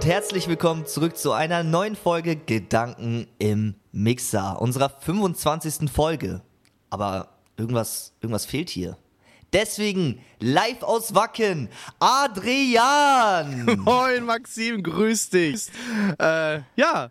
Und herzlich willkommen zurück zu einer neuen Folge Gedanken im Mixer, unserer 25. Folge. Aber irgendwas, irgendwas fehlt hier. Deswegen live aus Wacken, Adrian! Moin Maxim, grüß dich. Äh, ja,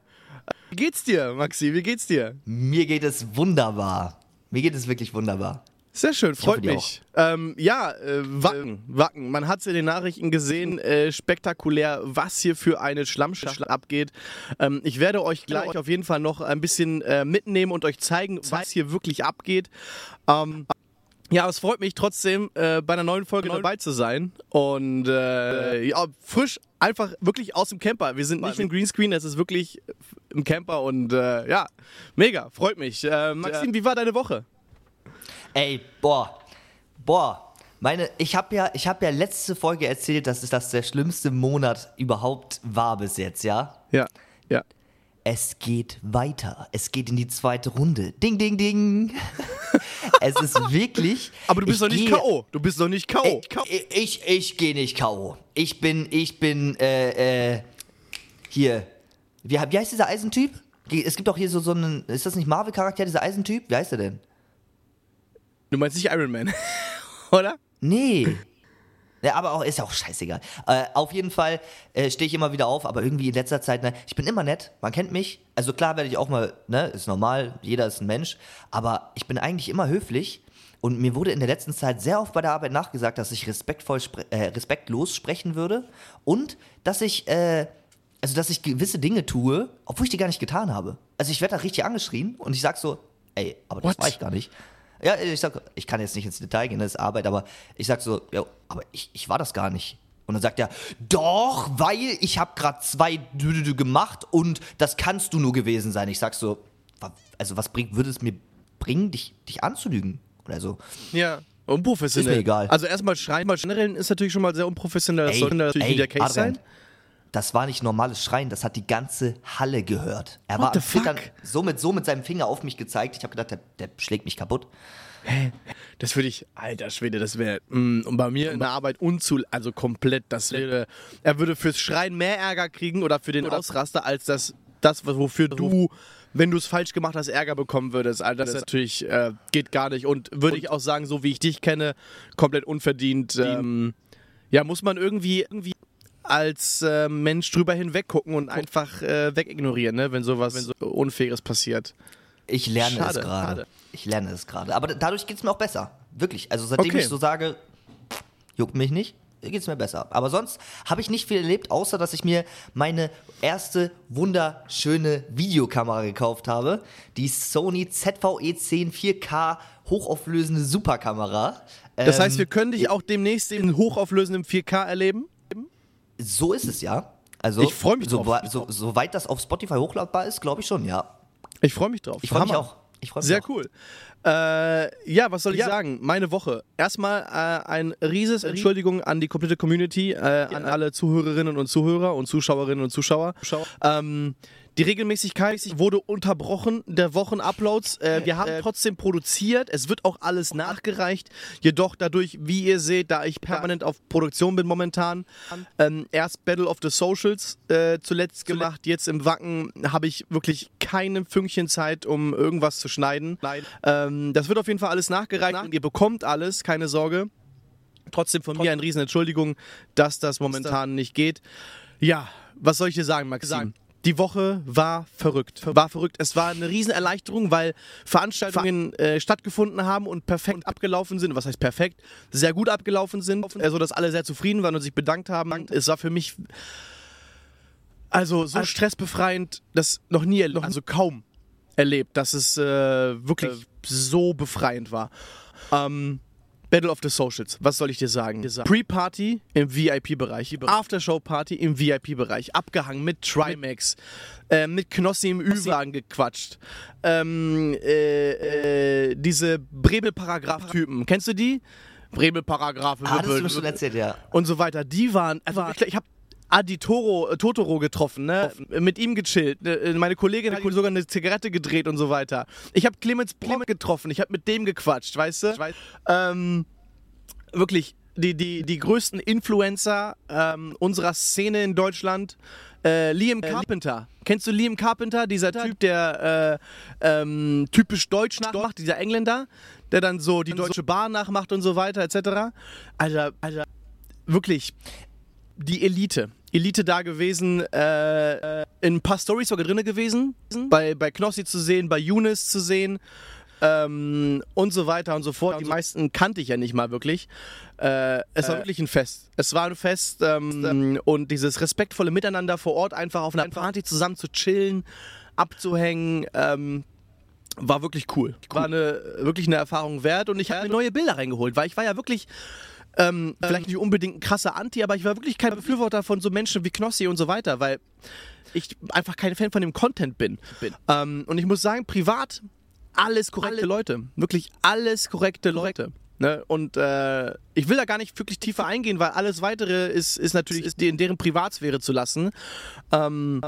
wie geht's dir, Maxim? Wie geht's dir? Mir geht es wunderbar. Mir geht es wirklich wunderbar. Sehr schön, freut mich. Ähm, ja, äh, Wacken, Wacken. Man hat es in den Nachrichten gesehen, äh, spektakulär, was hier für eine Schlammschlacht abgeht. Ähm, ich werde euch gleich auf jeden Fall noch ein bisschen äh, mitnehmen und euch zeigen, was hier wirklich abgeht. Ähm, ja, es freut mich trotzdem, äh, bei einer neuen Folge dabei zu sein. Und äh, ja, frisch, einfach wirklich aus dem Camper. Wir sind nicht im Greenscreen, es ist wirklich im Camper und äh, ja, mega, freut mich. Äh, Maxim, wie war deine Woche? Ey, boah, boah. Meine, ich habe ja, ich habe ja letzte Folge erzählt, dass es das der schlimmste Monat überhaupt war bis jetzt, ja? Ja, ja. Es geht weiter. Es geht in die zweite Runde. Ding, ding, ding. es ist wirklich. Aber du bist doch nicht K.O. Du bist doch nicht K.O. Ich, ich, ich gehe nicht K.O. Ich bin, ich bin, äh, äh, hier. Wie, wie heißt dieser Eisentyp? Es gibt doch hier so, so einen, ist das nicht Marvel-Charakter, dieser Eisentyp? Wie heißt er denn? Du meinst nicht Iron Man, oder? Nee. Ja, aber auch, ist ja auch scheißegal. Äh, auf jeden Fall äh, stehe ich immer wieder auf, aber irgendwie in letzter Zeit, ne, ich bin immer nett, man kennt mich. Also klar werde ich auch mal, ne, ist normal, jeder ist ein Mensch, aber ich bin eigentlich immer höflich und mir wurde in der letzten Zeit sehr oft bei der Arbeit nachgesagt, dass ich respektvoll, spre äh, respektlos sprechen würde und dass ich, äh, also dass ich gewisse Dinge tue, obwohl ich die gar nicht getan habe. Also ich werde da richtig angeschrien und ich sag so, ey, aber das What? war ich gar nicht. Ja, ich sag, ich kann jetzt nicht ins Detail gehen, das ist Arbeit, aber ich sag so, ja, aber ich, ich war das gar nicht. Und dann sagt er, doch, weil ich habe gerade zwei Dü-Dü-Dü gemacht und das kannst du nur gewesen sein. Ich sag so, also was bringt, würde es mir bringen, dich, dich anzulügen? Oder so. Ja. Unprofessionell. Ist mir egal. Also erstmal schreien, mal generell ist natürlich schon mal sehr unprofessionell. Das Ey, sollte natürlich ey, nicht der Case Adrian, sein. Das war nicht normales Schreien, das hat die ganze Halle gehört. Er What war am Zittern, so mit, so mit seinem Finger auf mich gezeigt. Ich habe gedacht, der, der schlägt mich kaputt. Das würde ich, alter Schwede, das wäre, und bei mir in der Arbeit unzu, also komplett, das wäre, er würde fürs Schreien mehr Ärger kriegen oder für den Ausraster, als das, das wofür du, wenn du es falsch gemacht hast, Ärger bekommen würdest. Alter, das natürlich äh, geht gar nicht und würde ich auch sagen, so wie ich dich kenne, komplett unverdient. Ähm, ja, muss man irgendwie, irgendwie als äh, Mensch drüber hinweg gucken und einfach äh, wegignorieren, ne, wenn sowas wenn so Unfaires passiert. Ich lerne Schade, es gerade. Ich lerne es gerade. Aber dadurch geht es mir auch besser. Wirklich. Also seitdem Okay. ich so sage, juckt mich nicht, geht es mir besser. Aber sonst habe ich nicht viel erlebt, außer dass ich mir meine erste wunderschöne Videokamera gekauft habe. Die Sony E ZVE10 4K hochauflösende Superkamera. Das Ähm, heißt, wir können dich auch demnächst in hochauflösendem 4K erleben? So ist es ja. Also, Ich freu mich so, drauf. So, soweit das auf Spotify hochladbar ist, glaube ich schon, ja. Ich freue mich drauf. Ich freue mich auch. Ich freu mich Sehr auch. cool. Äh, ja, was soll ich sagen? Meine Woche. Erstmal äh, ein rieses Entschuldigung an die komplette Community, äh, an alle Zuhörerinnen und Zuhörer und Zuschauerinnen und Zuschauer. Ähm, die Regelmäßigkeit wurde unterbrochen der Wochenuploads. Äh, wir haben trotzdem produziert. Es wird auch alles nachgereicht. Jedoch dadurch, wie ihr seht, da ich permanent auf Produktion bin momentan, ähm, erst Battle of the Socials äh, zuletzt gemacht. Jetzt im Wacken habe ich wirklich keine Fünkchen Zeit, um irgendwas zu schneiden. Ähm, das wird auf jeden Fall alles nachgereicht und ihr bekommt alles, keine Sorge. Trotzdem von mir eine riesen Entschuldigung, dass das momentan nicht geht. Ja, was soll ich dir sagen, Maxim? Die Woche war verrückt. War verrückt. Es war eine riesen Erleichterung, weil Veranstaltungen äh, stattgefunden haben und perfekt abgelaufen sind. Was heißt perfekt? Sehr gut abgelaufen sind, äh, sodass alle sehr zufrieden waren und sich bedankt haben. Es war für mich also so stressbefreiend, das noch nie, erlebt, also kaum erlebt, dass es äh, wirklich so befreiend war. Ähm, Battle of the Socials, was soll ich dir sagen? Pre-Party im VIP-Bereich, Aftershow-Party im VIP-Bereich, abgehangen mit Trimax, äh, mit Knossi im Ü-Wagen gequatscht. Ähm, äh, äh, diese Brebel-Paragraph-Typen, kennst du die? Brebel-Paragraph, Ah, das hast du schon erzählt, ja. und so weiter. Die waren, also ich, ich habe Adi Toro, äh, Totoro getroffen, ne? Mit ihm gechillt. Ne? Meine Kollegin hat sogar eine Zigarette gedreht und so weiter. Ich habe Clemens Brock getroffen, ich habe mit dem gequatscht, weißt du? Ähm, wirklich die, die, die größten Influencer ähm, unserer Szene in Deutschland. Äh, Liam Carpenter. Kennst du Liam Carpenter? Dieser Typ, der äh, ähm, typisch Deutsch nachmacht, dieser Engländer, der dann so die deutsche Bahn nachmacht und so weiter, etc. Alter, Alter, wirklich die Elite. Elite da gewesen, äh, in ein paar Stories sogar drin gewesen, bei, bei Knossi zu sehen, bei Younes zu sehen ähm, und so weiter und so fort. Die meisten kannte ich ja nicht mal wirklich. Äh, es war äh. wirklich ein Fest. Es war ein Fest ähm, und dieses respektvolle Miteinander vor Ort einfach auf einer Party zusammen zu chillen, abzuhängen. Ähm, war wirklich cool. War eine, wirklich eine Erfahrung wert und ich habe mir neue Bilder reingeholt, weil ich war ja wirklich ähm, vielleicht nicht unbedingt ein krasser Anti, aber ich war wirklich kein Befürworter von so Menschen wie Knossi und so weiter, weil ich einfach kein Fan von dem Content bin. bin. Ähm, und ich muss sagen, privat alles korrekte Alle. Leute. Wirklich alles korrekte Leute. Ne? Und äh, ich will da gar nicht wirklich tiefer eingehen, weil alles weitere ist, ist natürlich ist in deren Privatsphäre zu lassen. Ähm,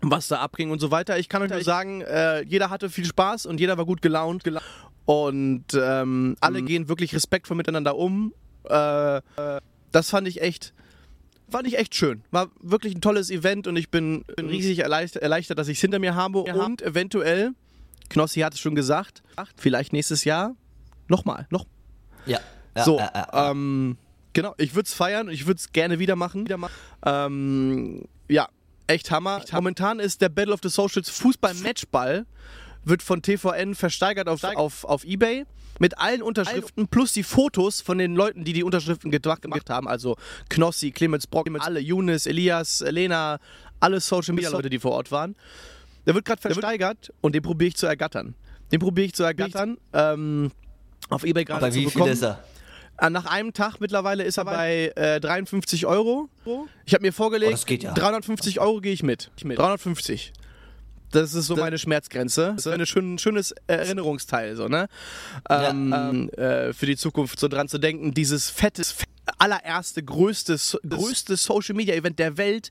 was da abging und so weiter. Ich kann euch nur sagen, äh, jeder hatte viel Spaß und jeder war gut gelaunt. Und ähm, alle mhm. gehen wirklich respektvoll miteinander um. Äh, das fand ich echt fand ich echt schön. War wirklich ein tolles Event und ich bin, bin riesig erleichtert, dass ich es hinter mir habe und eventuell Knossi hat es schon gesagt, vielleicht nächstes Jahr nochmal. Noch. Ja. ja so, ja, ja, ähm, genau, ich würde es feiern, ich würde es gerne wieder machen. Wieder machen. Ähm, ja, echt Hammer. echt Momentan ist der Battle of the Socials Fußball-Matchball, wird von TVN versteigert auf, auf, auf Ebay mit allen Unterschriften plus die Fotos von den Leuten, die die Unterschriften gemacht, gemacht haben. Also Knossi, Clemens Brock, alle, Younes, Elias, Lena, alle Social Media Leute, die vor Ort waren. Der wird gerade versteigert und den probiere ich zu ergattern. Den probiere ich zu ergattern. Ähm, auf Ebay gerade zu wie bekommen. viel ist er? Äh, nach einem Tag mittlerweile ist er bei äh, 53 Euro. Ich habe mir vorgelegt, oh, ja. 350 Euro gehe ich mit. 350. Das ist so meine Schmerzgrenze. Das ist ein schön, schönes Erinnerungsteil, so, ne? Ähm, ja, ähm, äh, für die Zukunft so dran zu denken, dieses fette, allererste, größte, größte Social Media Event der Welt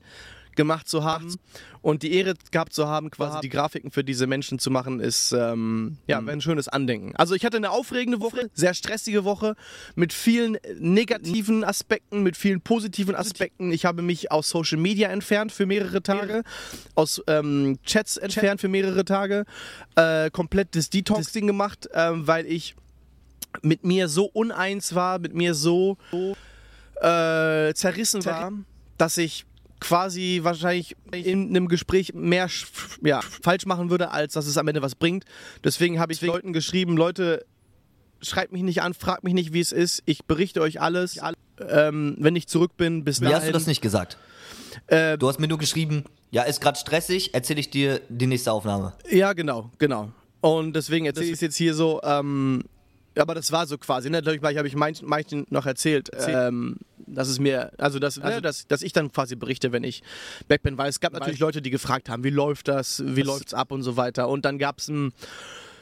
gemacht zu haben und die Ehre gehabt zu haben, quasi die Grafiken für diese Menschen zu machen, ist ähm, ja mhm. ein schönes Andenken. Also ich hatte eine aufregende Woche, sehr stressige Woche mit vielen negativen Aspekten, mit vielen positiven Aspekten. Ich habe mich aus Social Media entfernt für mehrere Tage, aus ähm, Chats entfernt für mehrere Tage, äh, komplett das Detoxing gemacht, äh, weil ich mit mir so uneins war, mit mir so äh, zerrissen war, dass ich quasi wahrscheinlich in einem Gespräch mehr ja, falsch machen würde, als dass es am Ende was bringt. Deswegen habe ich Leuten geschrieben, Leute, schreibt mich nicht an, fragt mich nicht, wie es ist. Ich berichte euch alles, ähm, wenn ich zurück bin. Bis wie dahin. hast du das nicht gesagt? Äh, du hast mir nur geschrieben, ja, ist gerade stressig, erzähle ich dir die nächste Aufnahme. Ja, genau, genau. Und deswegen erzähle ich es jetzt hier so, ähm, aber das war so quasi, ne? Natürlich habe ich manchen noch erzählt, ähm, dass es mir, also, dass, also, dass, dass ich dann quasi berichte, wenn ich back bin, weil es gab natürlich Leute, die gefragt haben, wie läuft das, wie läuft es ab und so weiter. Und dann gab es ein.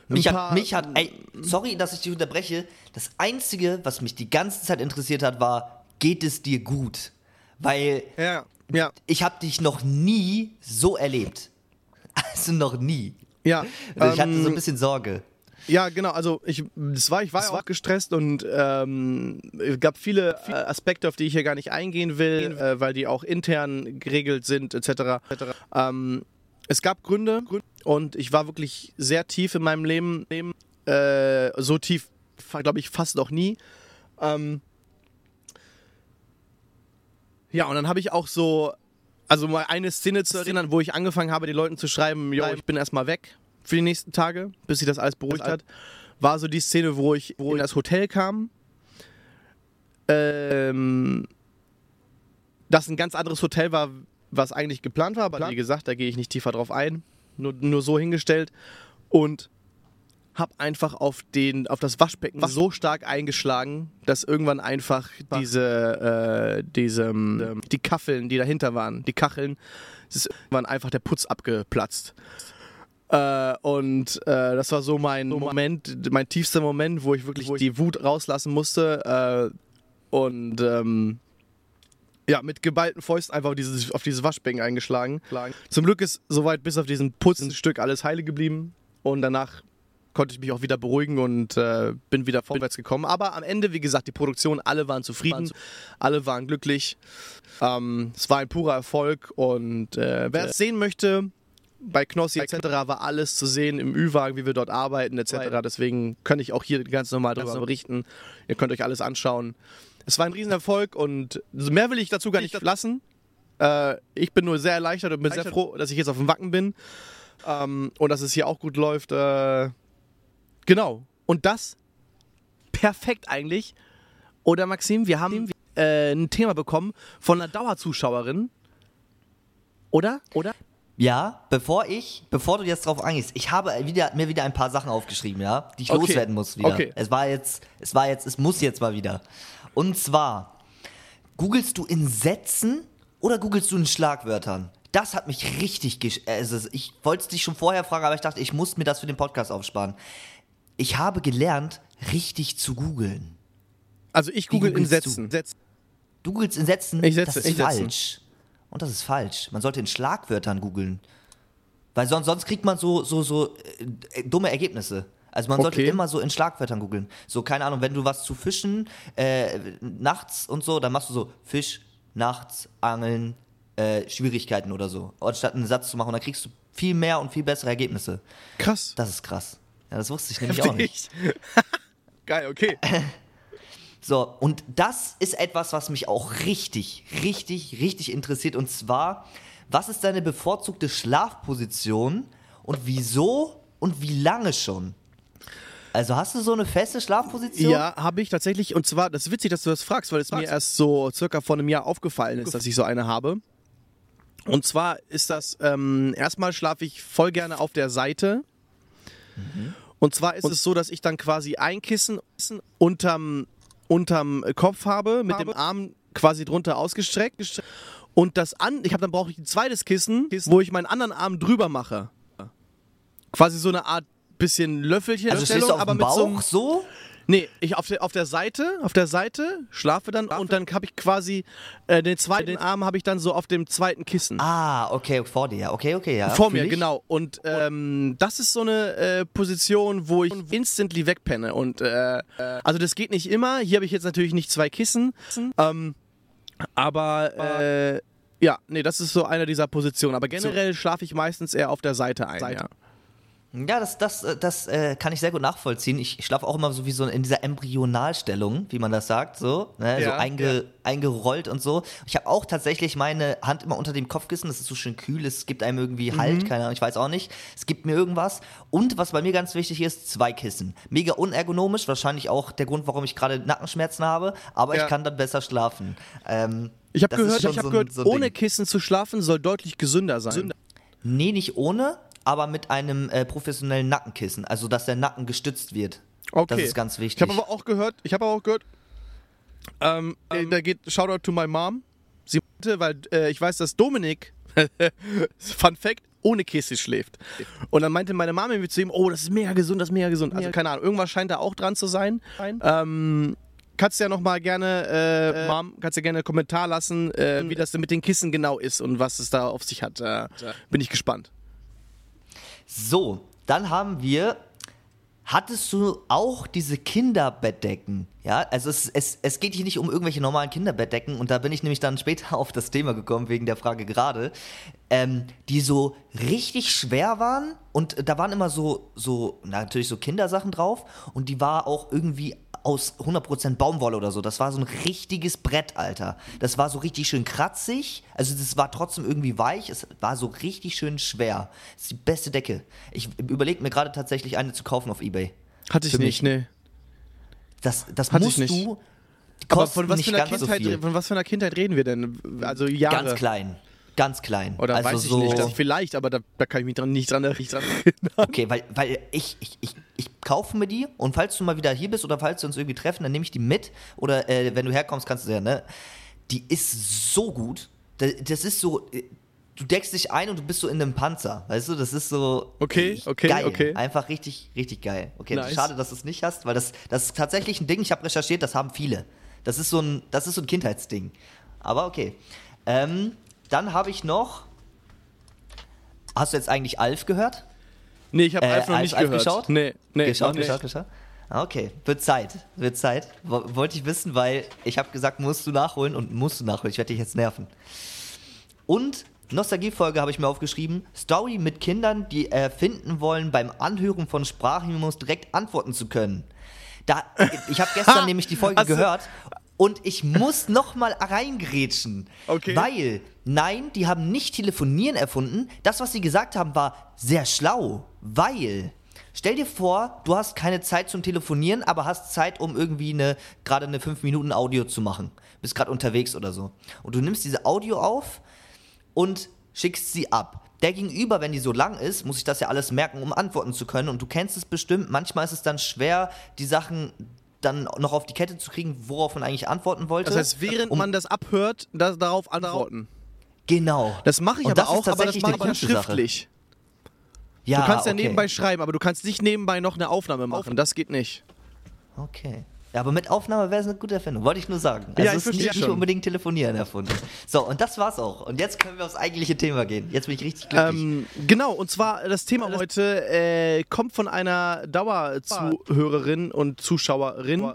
Mich hat, mich hat, ey, sorry, dass ich dich unterbreche. Das Einzige, was mich die ganze Zeit interessiert hat, war, geht es dir gut? Weil ja, ja. ich habe dich noch nie so erlebt. Also noch nie. Ja. Also ich hatte so ein ähm, bisschen Sorge. Ja, genau. Also ich, das war, ich war, ja auch gestresst und ähm, es gab viele äh, Aspekte, auf die ich hier gar nicht eingehen will, äh, weil die auch intern geregelt sind, etc. Ähm, es gab Gründe und ich war wirklich sehr tief in meinem Leben, äh, so tief, glaube ich, fast noch nie. Ähm, ja, und dann habe ich auch so, also mal eine Szene zu erinnern, wo ich angefangen habe, den Leuten zu schreiben, yo, ich bin erstmal weg für die nächsten Tage, bis sich das alles beruhigt hat, war so die Szene, wo ich wo in das Hotel kam. Ähm, das ein ganz anderes Hotel war, was eigentlich geplant war, aber wie gesagt, da gehe ich nicht tiefer drauf ein. Nur, nur so hingestellt. Und habe einfach auf, den, auf das Waschbecken Was? so stark eingeschlagen, dass irgendwann einfach diese, äh, diese ähm, die Kacheln, die dahinter waren, die Kacheln, ist irgendwann einfach der Putz abgeplatzt. Äh, und äh, das war so mein Moment, mein tiefster Moment, wo ich wirklich wo ich die Wut rauslassen musste. Äh, und ähm, ja, mit geballten Fäusten einfach auf dieses, auf dieses Waschbecken eingeschlagen. Zum Glück ist soweit bis auf diesen Putzstück alles heile geblieben. Und danach konnte ich mich auch wieder beruhigen und äh, bin wieder vorwärts gekommen. Aber am Ende, wie gesagt, die Produktion, alle waren zufrieden, alle waren glücklich. Ähm, es war ein purer Erfolg und äh, wer es sehen möchte, bei Knossi etc. war alles zu sehen im Ü-Wagen, wie wir dort arbeiten etc. Deswegen kann ich auch hier ganz normal darüber berichten. Ihr könnt euch alles anschauen. Es war ein Riesenerfolg und mehr will ich dazu gar nicht lassen. Äh, ich bin nur sehr erleichtert und bin sehr froh, dass ich jetzt auf dem Wacken bin ähm, und dass es hier auch gut läuft. Äh, genau. Und das perfekt eigentlich. Oder Maxim, wir haben äh, ein Thema bekommen von einer Dauerzuschauerin. Oder? Oder? Ja, bevor ich, bevor du jetzt drauf eingehst, ich habe wieder, mir wieder ein paar Sachen aufgeschrieben, ja, die ich Okay. loswerden muss wieder. Okay. Es war jetzt, es war jetzt, es muss jetzt mal wieder. Und zwar, googelst du in Sätzen oder googelst du in Schlagwörtern? Das hat mich richtig, gesch also ich wollte es dich schon vorher fragen, aber ich dachte, ich muss mir das für den Podcast aufsparen. Ich habe gelernt, richtig zu googeln. Also ich google in? Sätzen. Du googelst in Sätzen, Ich setze- das ist ich falsch. Und das ist falsch. Man sollte in Schlagwörtern googeln. Weil sonst, sonst kriegt man so, so, so äh, dumme Ergebnisse. Also man sollte Okay. immer so in Schlagwörtern googeln. So, keine Ahnung, wenn du was zu fischen, äh, nachts und so, dann machst du so Fisch, nachts, Angeln, äh, Schwierigkeiten oder so. Anstatt einen Satz zu machen, dann kriegst du viel mehr und viel bessere Ergebnisse. Krass. Das ist krass. Ja, das wusste ich nämlich auch nicht. Heftig. Geil, okay. So, und das ist etwas, was mich auch richtig, richtig, richtig interessiert. Und zwar, was ist deine bevorzugte Schlafposition und wieso und wie lange schon? Also hast du so eine feste Schlafposition? Ja, habe ich tatsächlich. Und zwar, das ist witzig, dass du das fragst, weil es mir erst so circa vor einem Jahr aufgefallen ist, dass ich so eine habe. Und zwar ist das, ähm, erstmal schlafe ich voll gerne auf der Seite. Und zwar ist es so, dass ich dann quasi ein Kissen unterm, unterm Kopf habe, mit dem Arm quasi drunter ausgestreckt. Und das an, ich habe dann brauche ich ein zweites Kissen, wo ich meinen anderen Arm drüber mache. Quasi so eine Art bisschen Löffelchen, Also stehst du auf aber dem mit so Bauch so? Nee, ich auf der, auf der Seite, auf der Seite schlafe dann und dann habe ich quasi äh, den zweiten Arm habe ich dann so auf dem zweiten Kissen. Ah, okay, vor dir. Okay, okay, ja. Vor mir, ich. genau. Und ähm, das ist so eine äh, Position, wo ich instantly wegpenne. Und äh, also das geht nicht immer. Hier habe ich jetzt natürlich nicht zwei Kissen. Ähm, aber äh, ja, nee, das ist so eine dieser Positionen. Aber generell schlafe ich meistens eher auf der Seite ein. Ja. Ja, das, das, äh, das äh, kann ich sehr gut nachvollziehen. Ich, ich schlafe auch immer so wie so in dieser Embryonalstellung, wie man das sagt, so, ne? so Ja, einge, eingerollt und so. Ich habe auch tatsächlich meine Hand immer unter dem Kopfkissen, das ist so schön kühl, es gibt einem irgendwie Halt, keine Ahnung, ich weiß auch nicht. Es gibt mir irgendwas. Und was bei mir ganz wichtig ist, zwei Kissen. Mega unergonomisch, wahrscheinlich auch der Grund, warum ich gerade Nackenschmerzen habe, aber Ja. ich kann dann besser schlafen. Ähm, Ich habe gehört, ich hab so ein- gehört so ohne Ding. Kissen zu schlafen soll deutlich gesünder sein. Nee, nicht ohne, aber mit einem äh, professionellen Nackenkissen. Also, dass der Nacken gestützt wird. Okay. Das ist ganz wichtig. Ich habe aber auch gehört, ich habe auch gehört, ähm, äh, da geht Shoutout to my mom. Sie meinte, weil äh, ich weiß, dass Dominik, Fun Fact, ohne Kissen schläft. Und dann meinte meine Mama mir zu ihm, oh, das ist mega gesund, das ist mega gesund. Also keine Ahnung, irgendwas scheint da auch dran zu sein. Ähm, kannst ja noch mal gerne, äh, Mom, kannst ja gerne einen Kommentar lassen, äh, wie das denn mit den Kissen genau ist und was es da auf sich hat. Äh, bin ich gespannt. So, dann haben wir. Hattest du auch diese Kinderbettdecken? Ja, also es, es, es geht hier nicht um irgendwelche normalen Kinderbettdecken und da bin ich nämlich dann später auf das Thema gekommen, wegen der Frage gerade, ähm, die so richtig schwer waren und da waren immer so, so, na, natürlich so Kindersachen drauf und die war auch irgendwie aus 100% Baumwolle oder so. Das war so ein richtiges Brett, Alter. Das war so richtig schön kratzig. Also das war trotzdem irgendwie weich. Es war so richtig schön schwer. Das ist die beste Decke. Ich überlege mir gerade tatsächlich eine zu kaufen auf Ebay. Hatte ich nicht, nee. Das, das Hatte musst ich nicht. du. Aber von was, nicht für einer so Kindheit, viel. von was für einer Kindheit reden wir denn? Also Jahre. Ganz klein. Ganz klein. Oder also weiß ich so, nicht. Das vielleicht, aber da, da kann ich mich dran, nicht dran erinnern. Okay, weil, weil ich, ich, ich, ich kaufe mir die und falls du mal wieder hier bist oder falls wir uns irgendwie treffen, dann nehme ich die mit. Oder äh, wenn du herkommst, kannst du ja, ne? Die ist so gut. Das, das ist so. äh, Du deckst dich ein und du bist so in einem Panzer. Weißt du, das ist so. Okay, okay, geil. okay. Einfach richtig, richtig geil. Okay, Nice. schade, dass du es nicht hast, weil das, das ist tatsächlich ein Ding, ich habe recherchiert, das haben viele. Das ist so ein, das ist so ein Kindheitsding. Aber okay. Ähm, dann habe ich noch. Hast du jetzt eigentlich Alf gehört? Nee, ich habe äh, einfach noch nicht gehört. geschaut? Nee, nee. Geschaut, geschaut, geschaut. Ah, Okay, wird Zeit. Wird Zeit. Wo- Wollte ich wissen, weil ich habe gesagt, musst du nachholen und musst du nachholen. Ich werde dich jetzt nerven. Und Nostalgiefolge habe ich mir aufgeschrieben. Story mit Kindern, die erfinden wollen, beim Anhören von Sprachmemos direkt antworten zu können. Da, ich habe gestern nämlich die Folge du- gehört und ich muss noch mal reingrätschen. Okay. Weil, nein, die haben nicht telefonieren erfunden. Das, was sie gesagt haben, war sehr schlau. Weil, stell dir vor, du hast keine Zeit zum Telefonieren, aber hast Zeit, um irgendwie eine, gerade eine 5 Minuten Audio zu machen. Bist gerade unterwegs oder so. Und du nimmst diese Audio auf und schickst sie ab. Der Gegenüber, wenn die so lang ist, muss ich das ja alles merken, um antworten zu können. Und du kennst es bestimmt. Manchmal ist es dann schwer, die Sachen dann noch auf die Kette zu kriegen, worauf man eigentlich antworten wollte. Das heißt, während Um- man das abhört, das, darauf antworten. Genau. Das mache ich Und aber auch, aber das mache ich ja Sache. schriftlich. Ja, du kannst ja okay. nebenbei schreiben, aber du kannst nicht nebenbei noch eine Aufnahme machen. Das geht nicht. Okay. Ja, aber mit Aufnahme wäre es eine gute Erfindung, wollte ich nur sagen. Also Ja, ich es ist verstehe nicht, nicht unbedingt telefonieren erfunden. So, und das war's auch. Und jetzt können wir aufs eigentliche Thema gehen. Jetzt bin ich richtig glücklich. Ähm, genau, und zwar das Thema heute äh, kommt von einer Dauerzuhörerin und Zuschauerin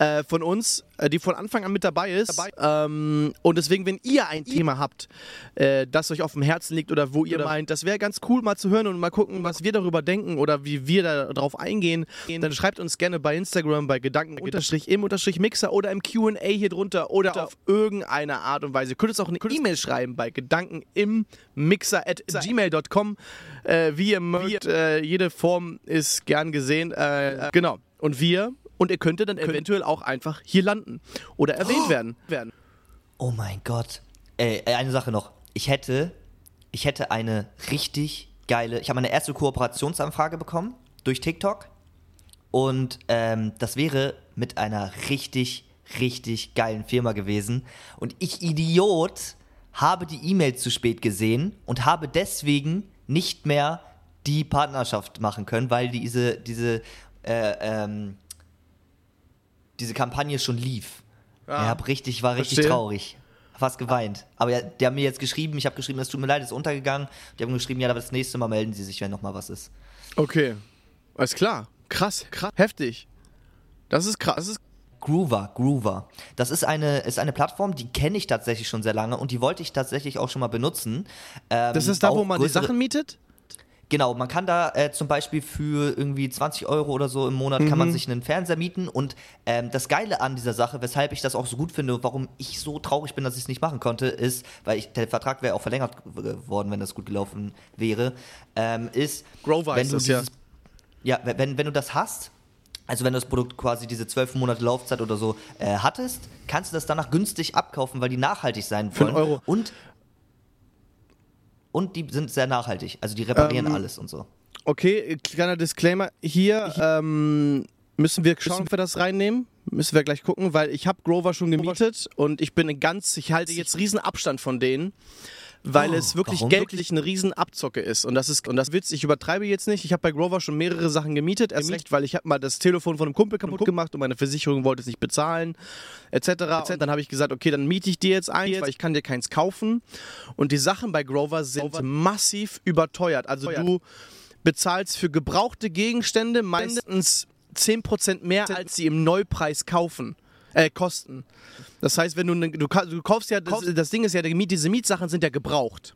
äh, von uns, äh, die von Anfang an mit dabei ist. Ähm, und deswegen, wenn ihr ein Thema habt, äh, das euch auf dem Herzen liegt oder wo ihr meint, das wäre ganz cool mal zu hören und mal gucken, was wir darüber denken oder wie wir darauf eingehen, dann schreibt uns gerne bei Instagram bei Gedanken unterstrich im unterstrich Mixer oder im Q&A hier drunter oder auf irgendeine Art und Weise. Ihr könnt uns auch eine E-Mail schreiben bei Gedanken im Mixer at gmail.com. Äh, wie ihr mögt, äh, jede Form ist gern gesehen. Äh, genau. Und wir, und ihr könntet dann eventuell auch einfach hier landen oder erwähnt werden. werden. Oh mein Gott. Ey, ey, eine Sache noch. Ich hätte, ich hätte eine richtig geile. Ich habe meine erste Kooperationsanfrage bekommen durch TikTok. Und ähm, das wäre mit einer richtig, richtig geilen Firma gewesen. Und ich, Idiot, habe die E-Mail zu spät gesehen und habe deswegen nicht mehr die Partnerschaft machen können, weil diese, diese, äh, ähm, diese Kampagne schon lief. Ja. Ich hab richtig, war richtig Verstehe. traurig. Fast geweint. Aber ja, die haben mir jetzt geschrieben, ich habe geschrieben, es tut mir leid, es ist untergegangen. Die haben geschrieben, ja, aber das nächste Mal melden sie sich, wenn noch mal was ist. Okay. Alles klar. Krass, krass. Heftig. Das ist krass. Das ist Groover, Groover. Das ist eine, ist eine Plattform, die kenne ich tatsächlich schon sehr lange und die wollte ich tatsächlich auch schon mal benutzen. Ähm, Das ist da, wo auch man die Sachen mietet? Genau, man kann da äh, zum Beispiel für irgendwie 20 Euro oder so im Monat kann Mhm. man sich einen Fernseher mieten und ähm, das Geile an dieser Sache, weshalb ich das auch so gut finde und warum ich so traurig bin, dass ich es nicht machen konnte, ist, weil ich, der Vertrag wäre auch verlängert geworden, wenn das gut gelaufen wäre, ähm, ist, Grover wenn du das, ja. dieses, ja, wenn, wenn du das hast, also wenn du das Produkt quasi diese zwölf Monate Laufzeit oder so äh, hattest, kannst du das danach günstig abkaufen, weil die nachhaltig sein Für einen wollen. Euro. Und, und die sind sehr nachhaltig. Also die reparieren Ähm, alles und so. Okay, kleiner Disclaimer. Hier ähm, müssen wir schauen, ob wir das reinnehmen. Müssen wir gleich gucken, weil ich habe Grover schon gemietet und ich bin ganz, ich halte jetzt riesen Abstand von denen, weil Oh, es wirklich warum? geldlich eine riesen Abzocke ist. Und das ist, und das Witz, ich übertreibe jetzt nicht. Ich habe bei Grover schon mehrere Sachen gemietet, erst recht, weil ich habe mal das Telefon von einem Kumpel kaputt gemacht und meine Versicherung wollte es nicht bezahlen, etc. Und dann habe ich gesagt, okay, dann miete ich dir jetzt eins, weil ich kann dir keins kaufen. Und die Sachen bei Grover sind massiv überteuert. Also du bezahlst für gebrauchte Gegenstände meistens 10% mehr, als sie im Neupreis kaufen. Äh, kosten. Das heißt, wenn du, ne, du, du kaufst ja, das, das Ding ist ja, diese Mietsachen sind ja gebraucht.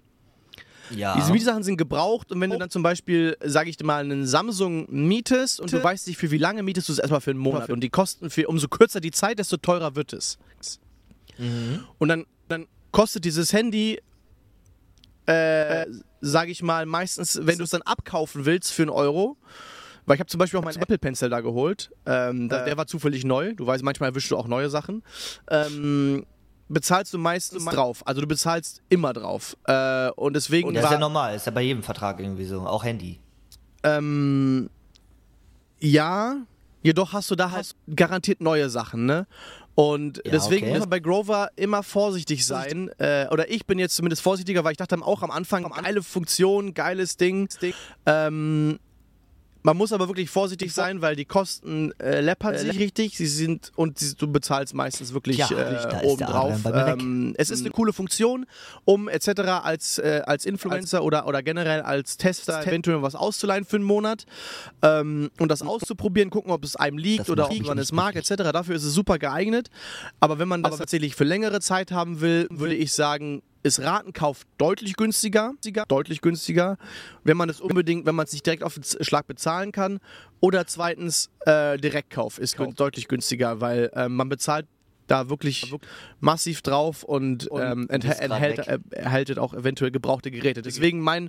Ja. Diese Mietsachen sind gebraucht und wenn du dann zum Beispiel, sage ich dir mal, einen Samsung mietest und du weißt nicht, für wie lange mietest du es erstmal für einen Monat und die Kosten, für, umso kürzer die Zeit, desto teurer wird es. Und dann, dann kostet dieses Handy, äh, sage ich mal, meistens, wenn du es dann abkaufen willst für einen Euro, weil ich habe zum Beispiel auch meinen Apple Pencil da geholt, ähm, da, der war zufällig neu, du weißt, manchmal erwischst du auch neue Sachen, ähm, bezahlst du meistens drauf, also du bezahlst immer drauf und und deswegen das ist ja normal, ist ja bei jedem Vertrag irgendwie so, auch Handy. ähm, ja, jedoch hast du da halt garantiert neue Sachen, ne? Und Ja, deswegen okay. muss man bei Grover immer vorsichtig sein. Äh, oder ich bin jetzt zumindest vorsichtiger, weil ich dachte auch am Anfang, geile Funktion, geiles Ding. Ähm, Man muss aber wirklich vorsichtig sein, weil die Kosten äh, läppern sich richtig. Sie sind und sie, du bezahlst meistens wirklich Ja, äh, da ist oben der drauf. Adrian bei mir weg. Ähm, es ist eine coole Funktion, um etc. als, äh, als Influencer oder, oder generell als Tester eventuell was auszuleihen für einen Monat ähm, und das auszuprobieren, gucken, ob es einem liegt Das oder ob man es mag etc. Dafür ist es super geeignet. Aber wenn man das tatsächlich für längere Zeit haben will, würde ich sagen, ist Ratenkauf deutlich günstiger, deutlich günstiger, wenn man es unbedingt, wenn man es nicht direkt auf den Schlag bezahlen kann. Oder zweitens, äh, Direktkauf ist gün- deutlich günstiger, weil äh, man bezahlt da wirklich massiv drauf und, ähm, du bist enthält, äh, erhaltet auch eventuell gebrauchte Geräte. Deswegen mein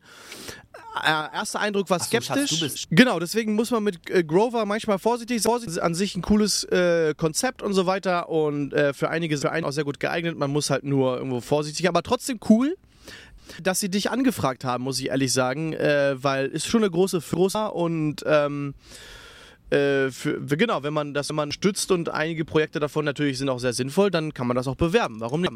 äh, erster Eindruck war Ach so, Schatz, skeptisch. Genau, deswegen muss man mit äh, Grover manchmal vorsichtig sein. An sich ein cooles äh, Konzept und so weiter und äh, für einige für einen auch sehr gut geeignet. Man muss halt nur irgendwo vorsichtig, aber trotzdem cool. Dass sie dich angefragt haben, muss ich ehrlich sagen, weil ist schon eine große Firma und ähm, äh, für, genau, wenn man das wenn man stützt und einige Projekte davon natürlich sind auch sehr sinnvoll, dann kann man das auch bewerben. Warum nicht?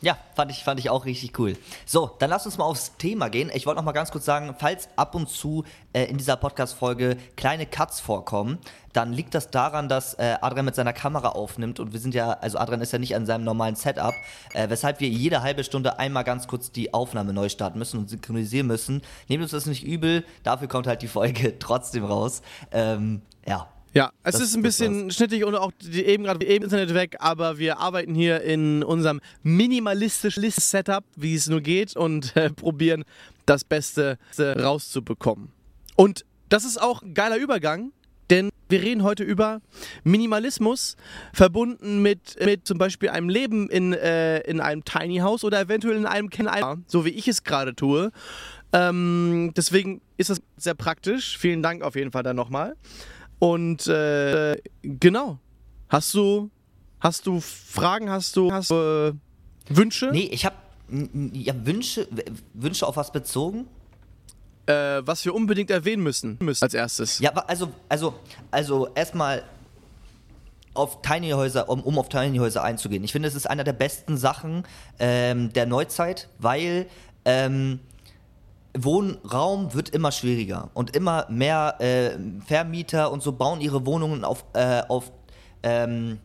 Ja, fand ich, fand ich auch richtig cool. So, dann lass uns mal aufs Thema gehen. Ich wollte noch mal ganz kurz sagen, falls ab und zu äh, in dieser Podcast-Folge kleine Cuts vorkommen, dann liegt das daran, dass äh, Adrian mit seiner Kamera aufnimmt und wir sind ja, also Adrian ist ja nicht an seinem normalen Setup, äh, weshalb wir jede halbe Stunde einmal ganz kurz die Aufnahme neu starten müssen und synchronisieren müssen. Nehmt uns das nicht übel, dafür kommt halt die Folge trotzdem raus. Ähm, ja, Ja, es Das- ist ein bisschen schnittig und auch die, eben gerade eben Internet weg, aber wir arbeiten hier in unserem minimalistischen Setup, wie es nur geht und äh, probieren das Beste äh, rauszubekommen. Und das ist auch ein geiler Übergang, denn wir reden heute über Minimalismus verbunden mit, mit zum Beispiel einem Leben in, äh, in einem Tiny House oder eventuell in einem Keller, so wie ich es gerade tue. Ähm, deswegen ist das sehr praktisch. Vielen Dank auf jeden Fall dann nochmal. Und äh, genau. Hast du hast du Fragen? Hast du hast du äh, Wünsche? nee, ich habe ja, Wünsche, Wünsche auf was bezogen? Äh, was wir unbedingt erwähnen müssen, müssen als erstes. Ja, also, also, also erstmal auf Tiny Häuser, um, um auf Tiny Häuser einzugehen. Ich finde, es ist einer der besten Sachen ähm, der Neuzeit, weil ähm, Wohnraum wird immer schwieriger und immer mehr äh, Vermieter und so bauen ihre Wohnungen auf, äh, auf ähm,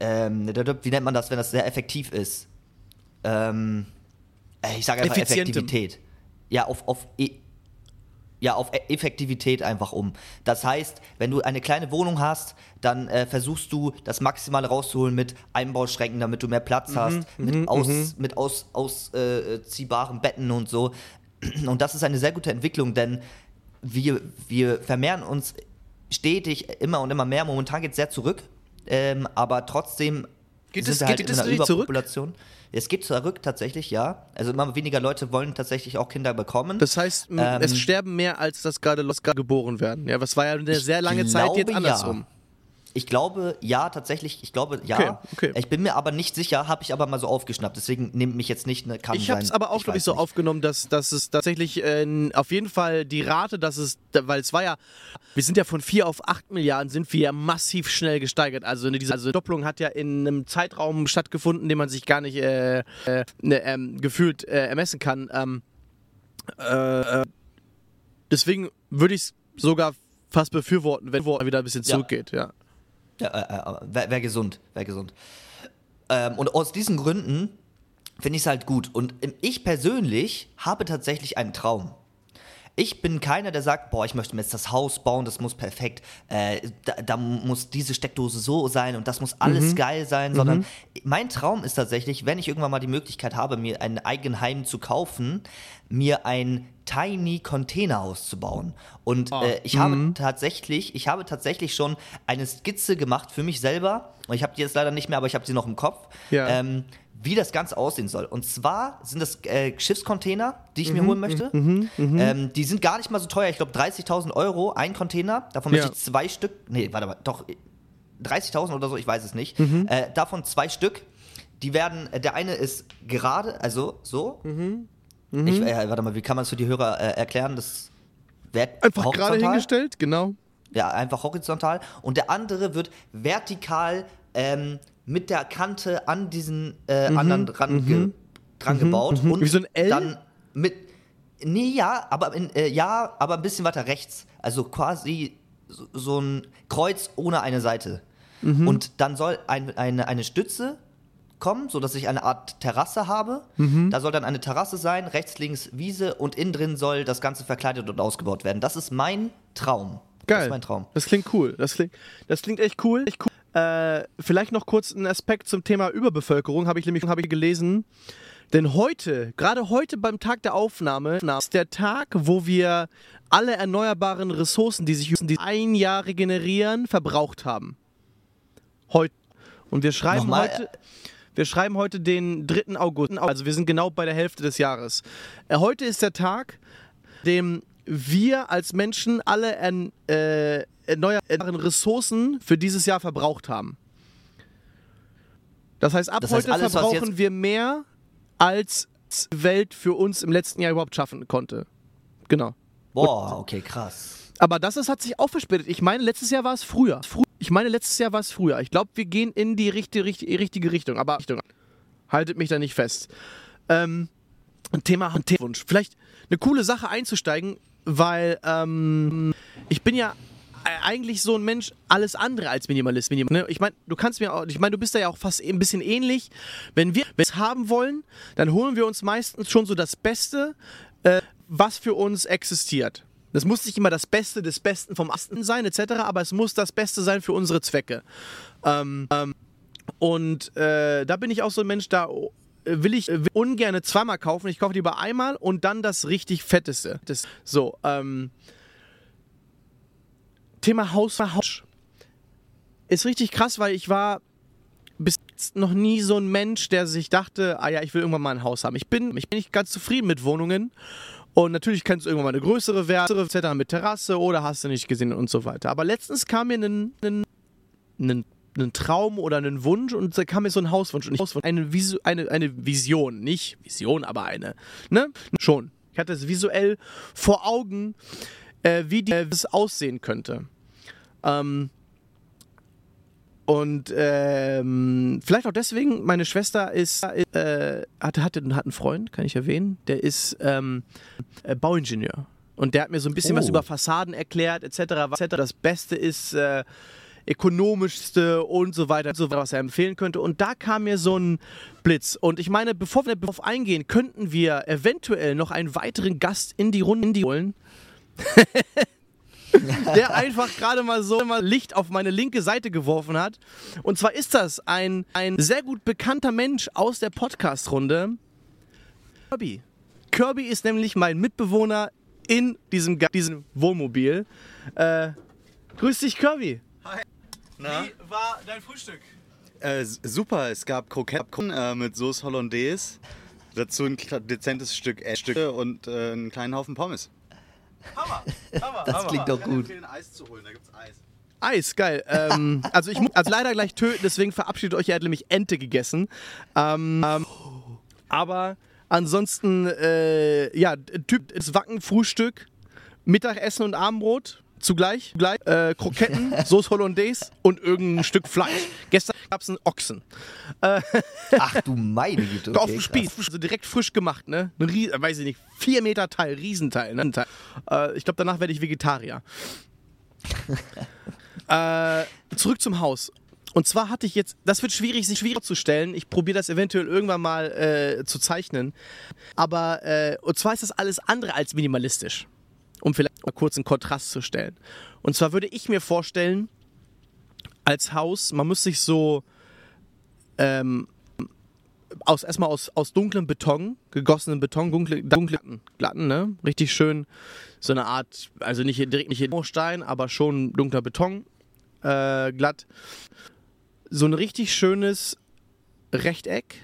ähm, wie nennt man das, wenn das sehr effektiv ist? Ähm, äh, ich sage einfach. Effektivität. Ja, auf, auf e ja, auf E- Effektivität einfach um. Das heißt, wenn du eine kleine Wohnung hast, dann äh, versuchst du das Maximale rauszuholen mit Einbauschränken, damit du mehr Platz hast, mit, aus, mit aus, ausziehbaren Betten und so. Und das ist eine sehr gute Entwicklung, denn wir, wir vermehren uns stetig immer und immer mehr. Momentan geht es sehr zurück, ähm, aber trotzdem Geht sind es- wir geht halt es in einer wirklich zurück? Überpopulation. Es geht zurück tatsächlich, ja. Also immer weniger Leute wollen tatsächlich auch Kinder bekommen. Das heißt, Ähm, es sterben mehr, als das gerade los geboren werden. Ja, was war ja eine sehr lange Zeit jetzt andersrum. Ich glaube, ja, tatsächlich. Ich glaube, ja. Okay, okay. Ich bin mir aber nicht sicher, habe ich aber mal so aufgeschnappt. Deswegen nehmt mich jetzt nicht, ne, kann Ich habe es aber auch, glaube ich, so nicht. aufgenommen, dass, dass es tatsächlich äh, auf jeden Fall die Rate, dass es, weil es war ja, wir sind ja von 4 auf 8 Milliarden, sind wir ja massiv schnell gesteigert. Also ne, diese also Doppelung hat ja in einem Zeitraum stattgefunden, den man sich gar nicht äh, äh, ne, ähm, gefühlt äh, ermessen kann. Ähm, äh, äh, deswegen würde ich es sogar fast befürworten, wenn es wieder ein bisschen zurückgeht. Ja. Ja, äh, äh, wäre wär gesund, wäre gesund. Ähm, und aus diesen Gründen finde ich es halt gut. Und ähm, ich persönlich habe tatsächlich einen Traum. Ich bin keiner, der sagt, boah, ich möchte mir jetzt das Haus bauen, das muss perfekt, äh, da, da muss diese Steckdose so sein und das muss alles geil sein, sondern mein Traum ist tatsächlich, wenn ich irgendwann mal die Möglichkeit habe, mir ein Eigenheim zu kaufen, mir ein Tiny Containerhaus zu bauen. Und äh, ich habe tatsächlich, ich habe tatsächlich schon eine Skizze gemacht für mich selber. Und ich habe die jetzt leider nicht mehr, aber ich habe sie noch im Kopf. Ja. Ähm, wie das Ganze aussehen soll. Und zwar sind das äh, Schiffscontainer, die ich mir Mhm, holen möchte. Ähm, die sind gar nicht mal so teuer. Ich glaube 30.000 Euro ein Container. Davon Ja. möchte ich zwei Stück. Nee, warte mal, doch 30.000 oder so, ich weiß es nicht. Mhm. Äh, davon zwei Stück. Die werden, äh, der eine ist gerade, also so. Mhm. Ich, äh, warte mal, wie kann man es für die Hörer äh, erklären? Das wird Einfach gerade hingestellt, genau. Ja, einfach horizontal. Und der andere wird vertikal ähm, mit der Kante an diesen äh, anderen dran, ge dran gebaut. Und Mhm, Wie so ein L? dann mit. Nee, ja, aber in, äh, ja, aber ein bisschen weiter rechts. Also quasi so, so ein Kreuz ohne eine Seite. Mhm. Und dann soll ein, eine, eine Stütze kommen, sodass ich eine Art Terrasse habe. Mhm. Da soll dann eine Terrasse sein, rechts, links Wiese und innen drin soll das Ganze verkleidet und ausgebaut werden. Das ist mein Traum. Geil. Das ist mein Traum. Das klingt cool. Das klingt, das klingt echt cool. Echt cool. Äh, vielleicht noch kurz ein Aspekt zum Thema Überbevölkerung, habe ich nämlich hab ich gelesen. Denn heute, gerade heute beim Tag der Aufnahme, ist der Tag, wo wir alle erneuerbaren Ressourcen, die sich die ein Jahr regenerieren, verbraucht haben. Heute. Und wir schreiben Nochmal, heute. Wir schreiben heute den 3. August, also wir sind genau bei der Hälfte des Jahres. Äh, heute ist der Tag, dem wir als Menschen alle ern, äh, erneuerbaren Ressourcen für dieses Jahr verbraucht haben. Das heißt, ab Das heißt, heute alles, verbrauchen wir mehr, als die Welt für uns im letzten Jahr überhaupt schaffen konnte. Genau. Boah, okay, krass. Aber das ist, hat sich auch verspätet. Ich meine, letztes Jahr war es früher. Frü- Ich meine, letztes Jahr war es früher. Ich glaube, wir gehen in die richtige, richtige, richtige Richtung. Aber Richtung. haltet mich da nicht fest. Ähm, ein Thema, Wunsch. Vielleicht eine coole Sache einzusteigen, weil ähm, ich bin ja eigentlich so ein Mensch, alles andere als Minimalist. Minim ne? Ich meine, du kannst mir auch, ich meine, du bist da ja auch fast ein bisschen ähnlich. Wenn wir es haben wollen, dann holen wir uns meistens schon so das Beste, äh, was für uns existiert. Das muss nicht immer das Beste des Besten vom Asten sein, etc., aber es muss das Beste sein für unsere Zwecke. Ähm, ähm, und äh, da bin ich auch so ein Mensch, da will ich äh, ungern zweimal kaufen. Ich kaufe lieber einmal und dann das richtig Fetteste. Das, so, ähm, Thema Haus, Haus ist richtig krass, weil ich war bis jetzt noch nie so ein Mensch, der sich dachte, ah ja, ich will irgendwann mal ein Haus haben. Ich bin, ich bin nicht ganz zufrieden mit Wohnungen. Und natürlich kannst du irgendwann mal eine größere Werte, etc. mit Terrasse oder hast du nicht gesehen und so weiter. Aber letztens kam mir ein, ein, ein, ein Traum oder ein Wunsch und da kam mir so ein Hauswunsch und ich eine, Visu, eine, eine Vision, nicht Vision, aber eine, ne? Schon. Ich hatte es visuell vor Augen, äh, wie das aussehen könnte. Ähm, und ähm, vielleicht auch deswegen, meine Schwester ist, äh, hatte, hatte, hat einen Freund, kann ich erwähnen, der ist ähm, äh, Bauingenieur. Und der hat mir so ein bisschen Oh. was über Fassaden erklärt, etc. etc. Das Beste ist äh, ökonomischste und so weiter, so was er empfehlen könnte. Und da kam mir so ein Blitz. Und ich meine, bevor wir darauf eingehen, könnten wir eventuell noch einen weiteren Gast in die Runde holen. der einfach gerade mal so mal Licht auf meine linke Seite geworfen hat. Und zwar ist das ein, ein sehr gut bekannter Mensch aus der Podcast-Runde. Kirby. Kirby ist nämlich mein Mitbewohner in diesem, diesem Wohnmobil. Äh, grüß dich, Kirby. Na? Wie war dein Frühstück? Äh, super, es gab Kroketten äh, mit Sauce Hollandaise. Dazu ein dezentes Stück Essstücke und äh, einen kleinen Haufen Pommes. Hammer. Hammer. Das klingt doch gut. empfehlen, Eis zu holen, da gibt's Eis. Eis, geil. Ähm, also ich muss also leider gleich töten, deswegen verabschiedet euch. Er hat nämlich Ente gegessen. Ähm, ähm, aber ansonsten, äh, ja, Typ ist Wacken-Frühstück, Mittagessen und Abendbrot. Zugleich, gleich, äh, Kroketten, Sauce Hollandaise und irgendein Stück Fleisch. Gestern gab es einen Ochsen. Ach du meine Güte. auf Okay, dem krass. Spieß, also direkt frisch gemacht, ne? Ein Ries äh, weiß ich nicht, vier Meter Teil, Riesenteil, ne? Teil. Äh, ich glaube, danach werde ich Vegetarier. äh, zurück zum Haus. Und zwar hatte ich jetzt, das wird schwierig, sich schwierig zu stellen. Ich probiere das eventuell irgendwann mal äh, zu zeichnen. Aber, äh, und zwar ist das alles andere als minimalistisch. Um vielleicht mal kurz einen Kontrast zu stellen. Und zwar würde ich mir vorstellen, als Haus, man muss sich so, ähm, aus, erstmal aus, aus dunklem Beton, gegossenen Beton, dunkle, dunkle glatten, ne? Richtig schön, so eine Art, also nicht direkt nicht in Stein, aber schon dunkler Beton, äh, glatt. So ein richtig schönes Rechteck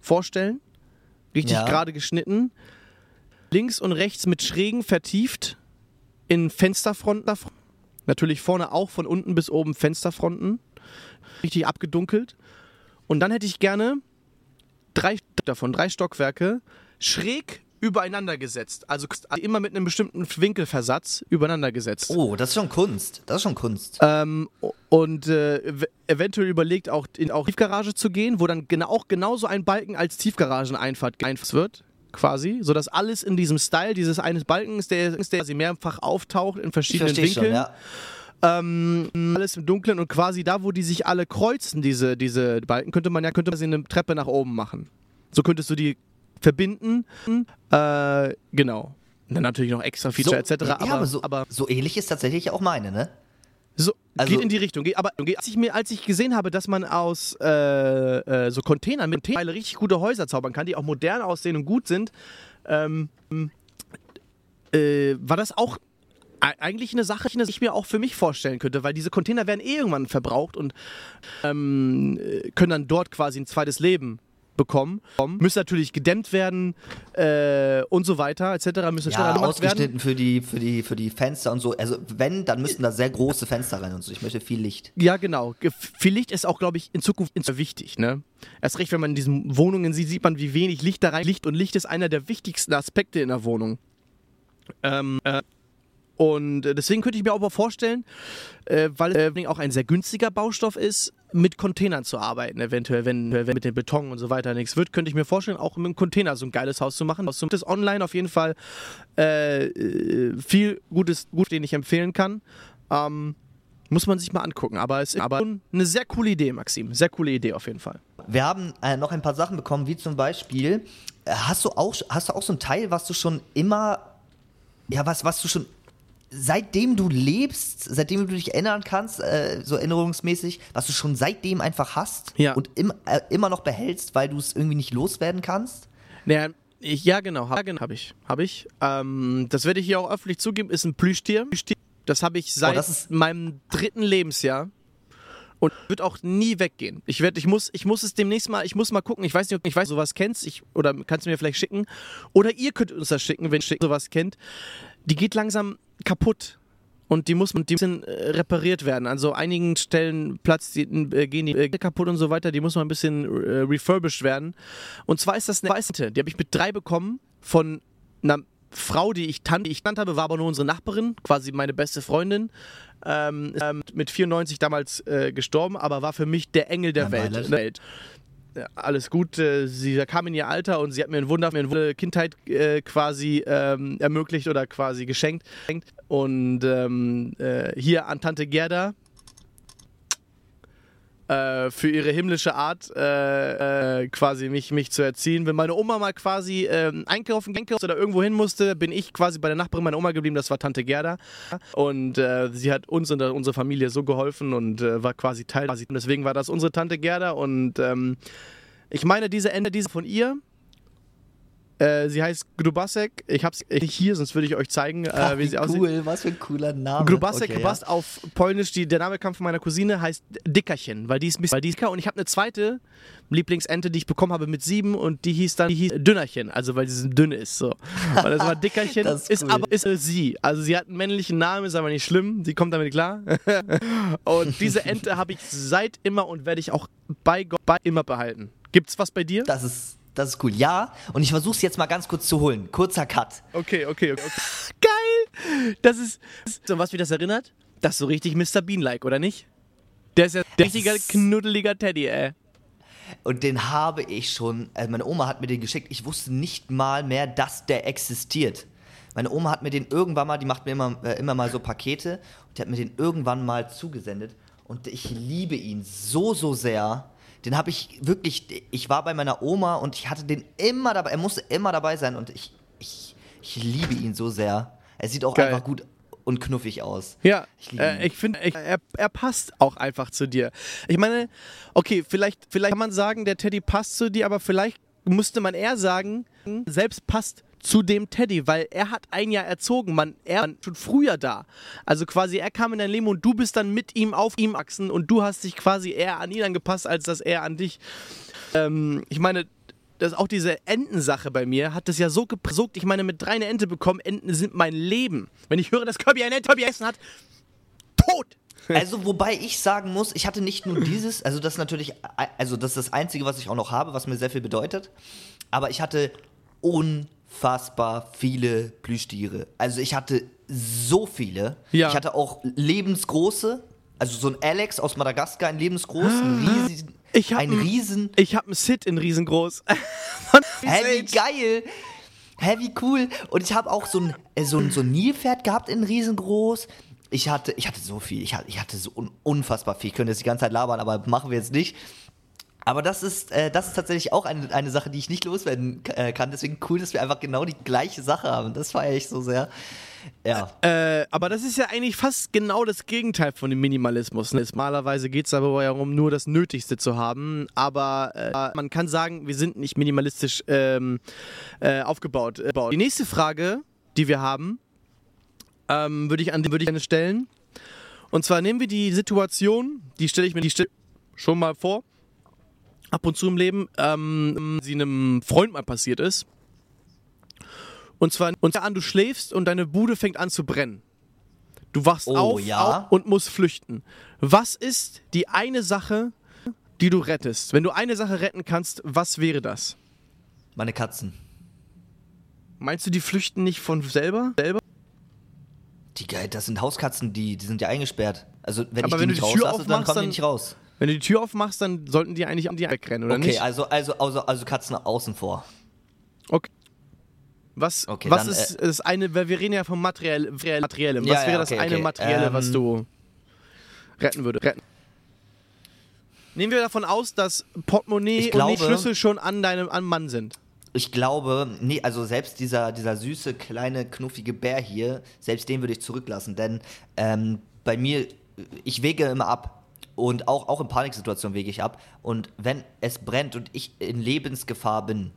vorstellen, richtig Ja. gerade geschnitten, links und rechts mit Schrägen vertieft in Fensterfronten, natürlich vorne auch von unten bis oben Fensterfronten, richtig abgedunkelt. Und dann hätte ich gerne drei davon, drei Stockwerke, schräg übereinander gesetzt. Also immer mit einem bestimmten Winkelversatz übereinander gesetzt. Oh, das ist schon Kunst. Das ist schon Kunst. Ähm, und äh, ev- eventuell überlegt auch in auch Tiefgarage zu gehen, wo dann genau, auch genauso ein Balken als Tiefgarageneinfahrt einfahrt wird. Quasi, sodass alles in diesem Style dieses eines Balkens, der, der quasi mehrfach auftaucht in verschiedenen verstehe schon, Winkeln. ja. Ähm, alles im Dunklen und quasi da, wo die sich alle kreuzen, diese, diese Balken, könnte man ja könnte man sie eine Treppe nach oben machen. So könntest du die verbinden. Äh, genau. Und dann natürlich noch extra Feature etc. Ja, aber, aber, so, aber so ähnlich ist tatsächlich auch meine, ne? So, Also- geht in die Richtung. Aber als, ich mir, als ich gesehen habe, dass man aus äh, äh, so Containern mit Teile richtig gute Häuser zaubern kann, die auch modern aussehen und gut sind, ähm, äh, war das auch e- eigentlich eine Sache, die ich mir auch für mich vorstellen könnte, weil diese Container werden eh irgendwann verbraucht und ähm, äh, können dann dort quasi ein zweites Leben bekommen. Müssen natürlich gedämmt werden äh, und so weiter, etc. Müssen Ja, werden. ausgeschnitten für die, für, die, für die Fenster und so. Also wenn, dann müssten da sehr große Fenster rein und so. Ich möchte viel Licht. Ja, genau. Ge- Viel Licht ist auch, glaube ich, in Zukunft wichtig. Ne? Erst recht, wenn man in diesen Wohnungen sieht, sieht man, wie wenig Licht da rein liegt. Und Licht ist einer der wichtigsten Aspekte in der Wohnung. Ähm, äh, und äh, deswegen könnte ich mir auch mal vorstellen, äh, weil es äh, auch ein sehr günstiger Baustoff ist, mit Containern zu arbeiten. Eventuell, wenn, wenn mit dem Beton und so weiter nichts wird, könnte ich mir vorstellen, auch mit einem Container so ein geiles Haus zu machen. Das ist online auf jeden Fall äh, äh, viel Gutes, gut, den ich empfehlen kann. Ähm, muss man sich mal angucken. Aber es ist aber eine sehr coole Idee, Maxim. Sehr coole Idee auf jeden Fall. Wir haben äh, noch ein paar Sachen bekommen, wie zum Beispiel, äh, hast du auch, hast du auch so ein Teil, was du schon immer, ja, was, was du schon, seitdem du lebst, seitdem du dich erinnern kannst, äh, so erinnerungsmäßig, was du schon seitdem einfach hast Ja. und im, äh, immer noch behältst, weil du es irgendwie nicht loswerden kannst? Naja, ich, ja, genau, habe hab ich. Hab ich. Ähm, das werde ich hier auch öffentlich zugeben, ist ein Plüschtier. Das habe ich seit Oh, das ist- meinem dritten Lebensjahr. Und wird auch nie weggehen. Ich werde, ich muss, ich muss es demnächst mal, ich muss mal gucken. Ich weiß nicht, ob ich weiß, sowas kennst, ich, oder kannst du mir vielleicht schicken. Oder ihr könnt uns das schicken, wenn ihr sowas kennt. Die geht langsam kaputt. Und die muss die bisschen äh, repariert werden. An so einigen Stellen Platz, die, äh, gehen die äh, kaputt und so weiter. Die muss mal ein bisschen äh, refurbished werden. Und zwar ist das eine Weiße. Die habe ich mit drei bekommen von einer Frau, die ich, tan die ich genannt habe, war aber nur unsere Nachbarin, quasi meine beste Freundin. Ähm, ähm, mit 94 damals äh, gestorben, aber war für mich der Engel der Mein Welt. Ja, alles gut. äh, Sie kam in ihr Alter und sie hat mir ein Wunder, mir eine Kindheit äh, quasi ähm, ermöglicht oder quasi geschenkt. Und ähm, äh, hier an Tante Gerda äh, für ihre himmlische Art äh, äh, quasi mich, mich zu erziehen. Wenn meine Oma mal quasi ähm, einkaufen, einkaufen oder irgendwo hin musste, bin ich quasi bei der Nachbarin meiner Oma geblieben, das war Tante Gerda. Und äh, sie hat uns und unsere Familie so geholfen und äh, war quasi Teil. Und deswegen war das unsere Tante Gerda und ähm, ich meine, diese Ende, diese von ihr. Äh, sie heißt Grubasek. Ich hab's nicht hier, sonst würde ich euch zeigen, äh, wie sie aussieht. cool, was für ein cooler Name. Grubasek Okay, gepasst auf Polnisch, die, der Name kam von meiner Cousine, heißt Dickerchen, weil die ist ein bisschen weil die ist dicker und ich habe eine zweite Lieblingsente, die ich bekommen habe mit sieben und die hieß dann die hieß Dünnerchen, also weil sie so dünn ist so. Und das war Dickerchen, Das ist ist, cool. aber ist äh, sie. Also sie hat einen männlichen Namen, ist aber nicht schlimm, sie kommt damit klar. und diese Ente habe ich seit immer und werde ich auch bei Gott bei immer behalten. Gibt's was bei dir? Das ist, das ist cool. Ja, und ich versuche es jetzt mal ganz kurz zu holen. Kurzer Cut. Okay, okay, okay. Geil! Das ist. So, was mich das erinnert? Das ist so richtig Mr. Bean-like, oder nicht? Der ist ja der richtiger knuddeliger Teddy, ey. Und den habe ich schon, also meine Oma hat mir den geschickt. Ich wusste nicht mal mehr, dass der existiert. Meine Oma hat mir den irgendwann mal, die macht mir immer, äh, immer mal so Pakete, und die hat mir den irgendwann mal zugesendet. Und ich liebe ihn so, so sehr. Den habe ich wirklich, ich war bei meiner Oma und ich hatte den immer dabei, er musste immer dabei sein und ich, ich, ich liebe ihn so sehr. Er sieht auch Geil. einfach gut und knuffig aus. Ja, Ich äh, ich finde, er, er passt auch einfach zu dir. Ich meine, okay, vielleicht, vielleicht kann man sagen, der Teddy passt zu dir, aber vielleicht musste man eher sagen, selbst passt zu dem Teddy, weil er hat ein Jahr erzogen, man, er war schon früher da. Also quasi, er kam in dein Leben und du bist dann mit ihm auf ihm wachsen und du hast dich quasi eher an ihn angepasst, als dass er an dich. Ähm, ich meine, das auch diese Entensache bei mir hat das ja so gesogt. Ich meine, mit drei eine Ente bekommen, Enten sind mein Leben. Wenn ich höre, dass Kirby eine Ente Kirby essen hat, tot! Also, wobei ich sagen muss, ich hatte nicht nur dieses, also das ist natürlich, also das ist das Einzige, was ich auch noch habe, was mir sehr viel bedeutet. Aber ich hatte unfassbar viele Plüschtiere. Also ich hatte so viele. Ja. Ich hatte auch lebensgroße, also so ein Alex aus Madagaskar, ein lebensgroß, ein riesen, Ich hab ein riesen, Ich habe einen Sid in riesengroß. Hä, wie geil. Hä, wie cool. Und ich habe auch so ein, äh, so ein, so ein Nilpferd gehabt in riesengroß. Ich hatte, ich hatte so viel, ich hatte, ich hatte so un, unfassbar viel. Ich könnte jetzt die ganze Zeit labern, aber machen wir jetzt nicht. Aber das ist, äh, das ist tatsächlich auch eine, eine Sache, die ich nicht loswerden äh, kann. Deswegen cool, dass wir einfach genau die gleiche Sache haben. Das feiere ich so sehr. Ja. Äh, aber das ist ja eigentlich fast genau das Gegenteil von dem Minimalismus. Ne? Normalerweise geht es aber ja darum, nur das Nötigste zu haben. Aber äh, man kann sagen, wir sind nicht minimalistisch ähm, äh, aufgebaut. Die nächste Frage, die wir haben, ähm, würde ich an würd ich stellen. Und zwar nehmen wir die Situation, die stelle ich mir die stell schon mal vor, ab und zu im Leben, ähm, sie einem Freund mal passiert ist. Und zwar, und zwar an, du schläfst und deine Bude fängt an zu brennen. Du wachst Oh, auf, ja. auf und musst flüchten. Was ist die eine Sache, die du rettest? Wenn du eine Sache retten kannst, was wäre das? Meine Katzen. Meinst du, die flüchten nicht von selber? selber? Die, geil, das sind Hauskatzen, die, die sind ja eingesperrt. Also wenn Aber ich die wenn du nicht rauslasse, dann kommen die nicht raus. Wenn du die Tür aufmachst, dann sollten die eigentlich an die wegrennen, oder Okay, nicht? also, also, also, also Katzen außen vor. Okay. Was, Okay, was dann, ist das eine, weil wir reden ja vom Materiell, Materiellem. Ja, Was wäre ja, das okay, eine okay. Materielle, was Ähm, du retten würdest? Retten. Nehmen wir davon aus, dass Portemonnaie Ich und glaube- Schlüssel schon an deinem an Mann sind. Ich glaube, nee, also selbst dieser, dieser süße, kleine, knuffige Bär hier, selbst den würde ich zurücklassen, denn ähm, bei mir, ich wege immer ab. Und auch, auch in Paniksituationen wege ich ab. Und wenn es brennt und ich in Lebensgefahr bin,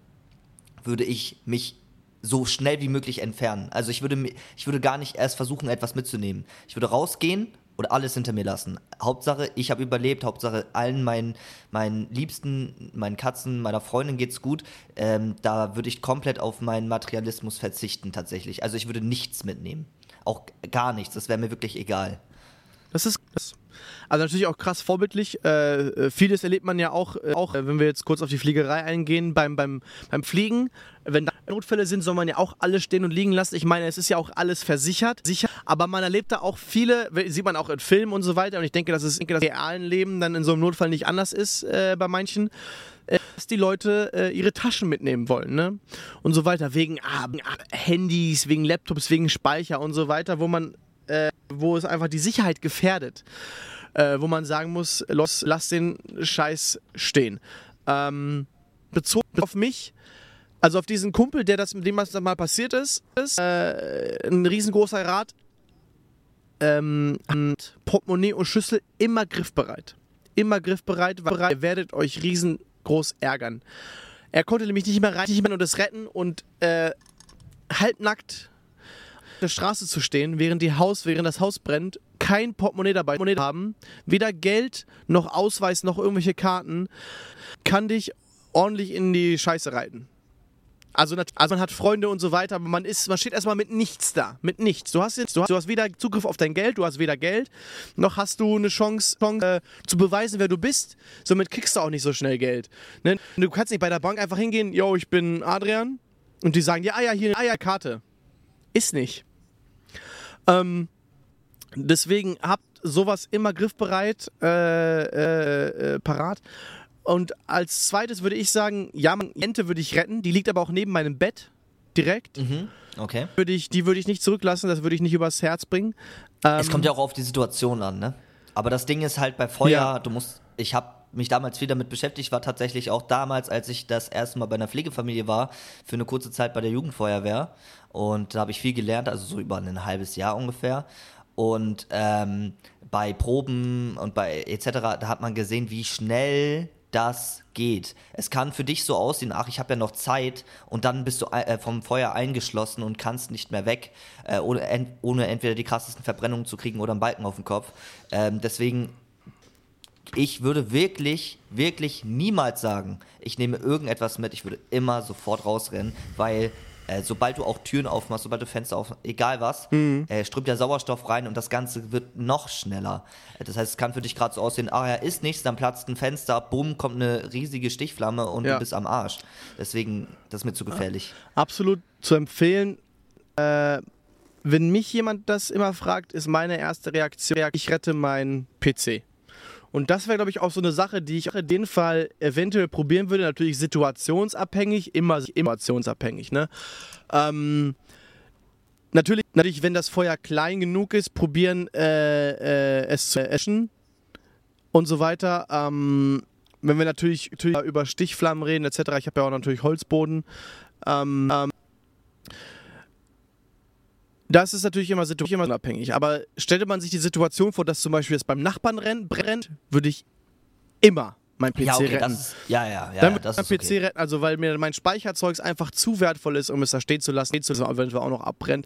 würde ich mich so schnell wie möglich entfernen. Also ich würde, ich würde gar nicht erst versuchen, etwas mitzunehmen. Ich würde rausgehen und alles hinter mir lassen. Hauptsache, ich habe überlebt. Hauptsache, allen meinen, meinen Liebsten, meinen Katzen, meiner Freundin geht's gut. Ähm, da würde ich komplett auf meinen Materialismus verzichten tatsächlich. Also ich würde nichts mitnehmen. Auch gar nichts. Das wäre mir wirklich egal. Das ist das. Also natürlich auch krass vorbildlich. Äh, äh, vieles erlebt man ja auch, äh, auch äh, wenn wir jetzt kurz auf die Fliegerei eingehen, beim, beim, beim Fliegen. Wenn da Notfälle sind, soll man ja auch alles stehen und liegen lassen. Ich meine, es ist ja auch alles versichert, sicher, aber man erlebt da auch viele, sieht man auch in Filmen und so weiter. Und ich denke, dass es im realen Leben dann in so einem Notfall nicht anders ist äh, bei manchen äh, dass die Leute äh, ihre Taschen mitnehmen wollen, ne? Und so weiter, wegen ah, Handys, wegen Laptops, wegen Speicher und so weiter, wo man, äh, wo es einfach die Sicherheit gefährdet äh, wo man sagen muss, los, lass den Scheiß stehen. Ähm, bezogen auf mich, also auf diesen Kumpel, der das, mit dem was da mal passiert ist, ist äh, ein riesengroßer Rat. Ähm, Portemonnaie und Schlüssel immer griffbereit. Immer griffbereit, weil ihr werdet euch riesengroß ärgern. Er konnte nämlich nicht mehr rein und das retten und äh, halbnackt der Straße zu stehen, während, die Haus, während das Haus brennt, kein Portemonnaie dabei haben, weder Geld noch Ausweis noch irgendwelche Karten, kann dich ordentlich in die Scheiße reiten. Also, also man hat Freunde und so weiter, aber man ist, man steht erstmal mit nichts da, mit nichts. Du hast jetzt, du hast, du hast weder Zugriff auf dein Geld, du hast weder Geld, noch hast du eine Chance, Chance äh, zu beweisen, wer du bist. Somit kriegst du auch nicht so schnell Geld. Ne? Du kannst nicht bei der Bank einfach hingehen, yo, ich bin Adrian, und die sagen dir, ah ja, hier eine Eierkarte. Ist nicht. Ähm, deswegen habt sowas immer griffbereit, äh, äh, äh, parat. Und als zweites würde ich sagen, ja, Ente würde ich retten, die liegt aber auch neben meinem Bett direkt. Mhm. Okay. Würde ich, die würde ich nicht zurücklassen, das würde ich nicht übers Herz bringen. Ähm, Es kommt ja auch auf die Situation an, ne? Aber das Ding ist halt bei Feuer, Ja. du musst, ich habe mich damals viel damit beschäftigt, war tatsächlich auch damals, als ich das erste Mal bei einer Pflegefamilie war, für eine kurze Zeit bei der Jugendfeuerwehr. Und da habe ich viel gelernt, also so über ein halbes Jahr ungefähr. Und ähm, bei Proben und bei etc., da hat man gesehen, wie schnell das geht. Es kann für dich so aussehen, ach, ich habe ja noch Zeit und dann bist du äh, vom Feuer eingeschlossen und kannst nicht mehr weg, äh, ohne, ent ohne entweder die krassesten Verbrennungen zu kriegen oder einen Balken auf dem Kopf. Ähm, deswegen, ich würde wirklich, wirklich niemals sagen, ich nehme irgendetwas mit, ich würde immer sofort rausrennen, weil äh, sobald du auch Türen aufmachst, sobald du Fenster aufmachst, egal was, äh, strömt ja Sauerstoff rein und das Ganze wird noch schneller. Das heißt, es kann für dich gerade so aussehen, ah ja, ist nichts, dann platzt ein Fenster, bumm, kommt eine riesige Stichflamme und Ja. du bist am Arsch. Deswegen, das ist mir zu gefährlich. absolut zu empfehlen. Äh, wenn mich jemand das immer fragt, ist meine erste Reaktion, ich rette meinen PC. Und das wäre, glaube ich, auch so eine Sache, die ich in dem Fall eventuell probieren würde. Natürlich situationsabhängig, immer situationsabhängig. Ne? Ähm, natürlich, natürlich, wenn das Feuer klein genug ist, probieren äh, äh, es zu eschen und so weiter. Ähm, wenn wir natürlich, natürlich über Stichflammen reden etc., ich habe ja auch natürlich Holzboden. Ähm, ähm, das ist natürlich immer situationabhängig. Aber stellte man sich die Situation vor, dass zum Beispiel es beim Nachbarn brennt, würde ich immer mein PC ja, okay, retten. Das, ja, ja, ja. Dann würde ich mein PC okay. retten, also weil mir mein Speicherzeug einfach zu wertvoll ist, um es da stehen zu lassen, stehen zu lassen, wenn es auch noch abbrennt.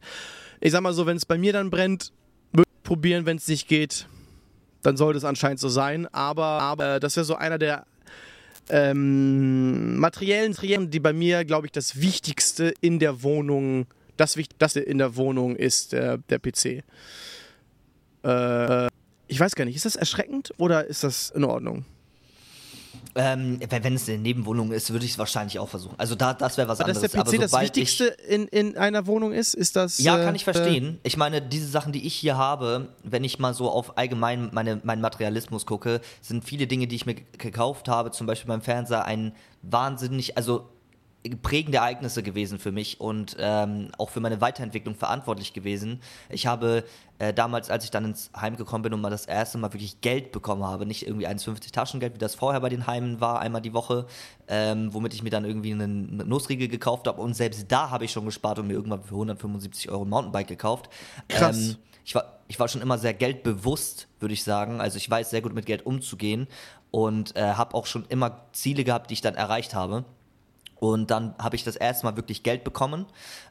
Ich sag mal so, wenn es bei mir dann brennt, würde ich probieren, wenn es nicht geht, dann sollte es anscheinend so sein. Aber, aber das wäre so einer der ähm, materiellen Trieren, die bei mir, glaube ich, das Wichtigste in der Wohnung, das Wichtigste in der Wohnung ist der, der PC. Äh, ich weiß gar nicht, ist das erschreckend oder ist das in Ordnung? Ähm, wenn, es eine Nebenwohnung ist, würde ich es wahrscheinlich auch versuchen. Also da, das wäre was Aber anderes. dass der PC das Wichtigste in, in einer Wohnung ist, ist das. Ja, äh, kann ich verstehen. Ich meine, diese Sachen, die ich hier habe, wenn ich mal so auf allgemein meine, meinen Materialismus gucke, sind viele Dinge, die ich mir gekauft habe, zum Beispiel beim Fernseher, ein wahnsinnig, also prägende Ereignisse gewesen für mich und ähm, auch für meine Weiterentwicklung verantwortlich gewesen. Ich habe äh, damals, als ich dann ins Heim gekommen bin und mal das erste Mal wirklich Geld bekommen habe, nicht irgendwie 1,50 Taschengeld, wie das vorher bei den Heimen war, einmal die Woche, ähm, womit ich mir dann irgendwie einen Nussriegel gekauft habe und selbst da habe ich schon gespart und mir irgendwann für 175 Euro ein Mountainbike gekauft. Krass. Ähm, ich war, ich war schon immer sehr geldbewusst, würde ich sagen. Also ich weiß sehr gut mit Geld umzugehen und äh, habe auch schon immer Ziele gehabt, die ich dann erreicht habe. Und dann habe ich das erste Mal wirklich Geld bekommen,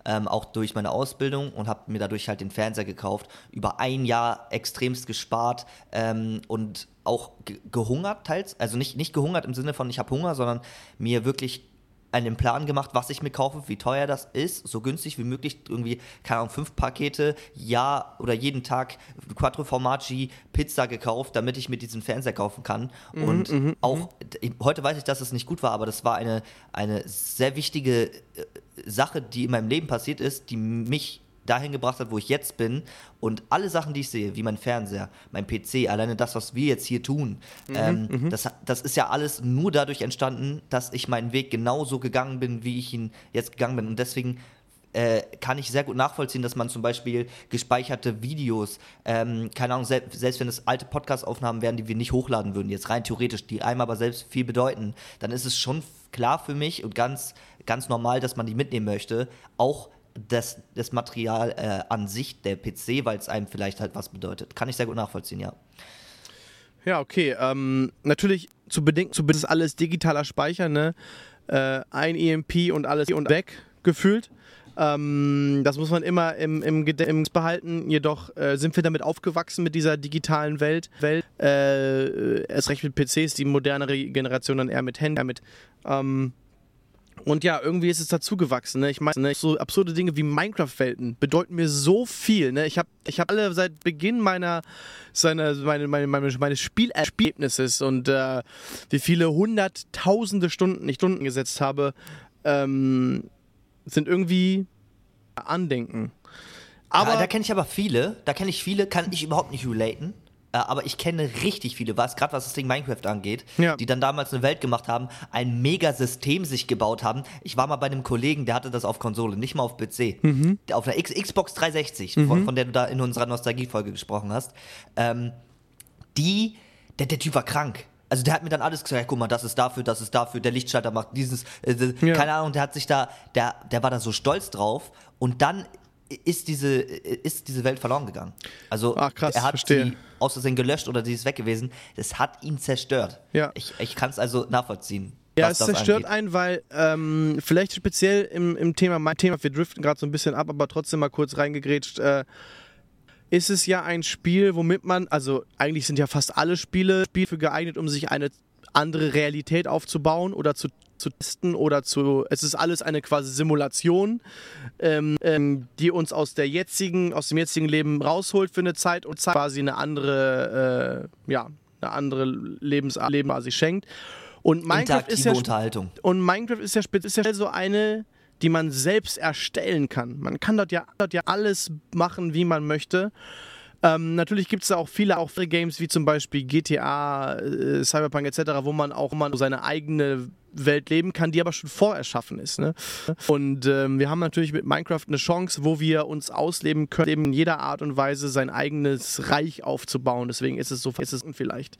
ähm, auch durch meine Ausbildung und habe mir dadurch halt den Fernseher gekauft. Über ein Jahr extremst gespart ähm, und auch ge gehungert teils. Also nicht, nicht gehungert im Sinne von ich habe Hunger, sondern mir wirklich einen Plan gemacht, was ich mir kaufe, wie teuer das ist, so günstig wie möglich, irgendwie, keine Ahnung, fünf Pakete, ja oder jeden Tag Quattro Formaggi Pizza gekauft, damit ich mir diesen Fernseher kaufen kann. und auch, heute weiß ich, dass es nicht gut war, aber das war eine, eine sehr wichtige äh, Sache, die in meinem Leben passiert ist, die mich dahin gebracht hat, wo ich jetzt bin. Und alle Sachen, die ich sehe, wie mein Fernseher, mein PC, alleine das, was wir jetzt hier tun, ähm, das, das ist ja alles nur dadurch entstanden, dass ich meinen Weg genauso gegangen bin, wie ich ihn jetzt gegangen bin. Und deswegen äh, kann ich sehr gut nachvollziehen, dass man zum Beispiel gespeicherte Videos, ähm, keine Ahnung, selbst, selbst wenn es alte Podcast-Aufnahmen wären, die wir nicht hochladen würden, jetzt rein theoretisch, die einem aber selbst viel bedeuten, dann ist es schon klar für mich und ganz, ganz normal, dass man die mitnehmen möchte. Auch das, das Material äh, an sich, der PC, weil es einem vielleicht halt was bedeutet. Kann ich sehr gut nachvollziehen, ja. Ja, okay. Ähm, natürlich zu bedenken, zu ist alles digitaler Speicher, ne? Äh, ein EMP und alles und weg gefühlt. Ähm, das muss man immer im, im Gedächtnis behalten. Jedoch äh, sind wir damit aufgewachsen mit dieser digitalen Welt. Welt äh, erst recht mit PCs, die modernere Generation dann eher mit Händen. Eher mit, ähm, und ja, irgendwie ist es dazu gewachsen. Ne? Ich meine, ne? so absurde Dinge wie Minecraft-Welten bedeuten mir so viel. Ne? Ich habe ich hab alle seit Beginn meiner, seiner, meine, meine, meine, meines Spielerlebnisses und äh, wie viele hunderttausende Stunden, nicht Stunden gesetzt habe, ähm, sind irgendwie Andenken. Aber Aber da kenne ich aber viele, da kenne ich viele, kann ich überhaupt nicht relaten. Äh, Aber ich kenne richtig viele, was gerade was das Ding Minecraft angeht, Ja. die dann damals eine Welt gemacht haben, ein Megasystem sich gebaut haben. Ich war mal bei einem Kollegen, der hatte das auf Konsole, nicht mal auf PC. Der Auf einer X Xbox 360, von, von der du da in unserer Nostalgie-Folge gesprochen hast. Ähm, die, der, der Typ war krank. Also der hat mir dann alles gesagt, ja, guck mal, das ist dafür, das ist dafür, der Lichtschalter macht dieses, äh, äh, Ja. keine Ahnung, der hat sich da, der, der war da so stolz drauf und dann ist diese, ist diese Welt verloren gegangen. Also Ach, krass, er hat verstehe. sie aus Versehen gelöscht oder die ist weg gewesen. Das hat ihn zerstört. Ja. Ich, ich kann es also nachvollziehen. Ja, es das zerstört angeht. einen, weil ähm, vielleicht speziell im, im Thema, mein Thema, wir driften gerade so ein bisschen ab, aber trotzdem mal kurz reingegrätscht, äh, ist es ja ein Spiel, womit man, also eigentlich sind ja fast alle Spiele, Spiele für geeignet, um sich eine andere Realität aufzubauen oder zu, zu testen oder zu, es ist alles eine quasi Simulation, ähm, ähm, die uns aus der jetzigen, aus dem jetzigen Leben rausholt für eine Zeit und quasi eine andere, äh, ja, eine andere Lebensart Leben quasi schenkt. Und Minecraft ist ja Unterhaltung. und Minecraft ist ja speziell so eine, die man selbst erstellen kann. Man kann dort ja, dort ja alles machen, wie man möchte. Ähm, natürlich gibt es auch viele auch viele Games wie zum Beispiel GTA, äh, Cyberpunk etc., wo man auch man seine eigene Welt leben kann, die aber schon vorerschaffen ist. Ne? Und ähm, wir haben natürlich mit Minecraft eine Chance, wo wir uns ausleben können, eben in jeder Art und Weise sein eigenes Reich aufzubauen. Deswegen ist es so, ist es vielleicht.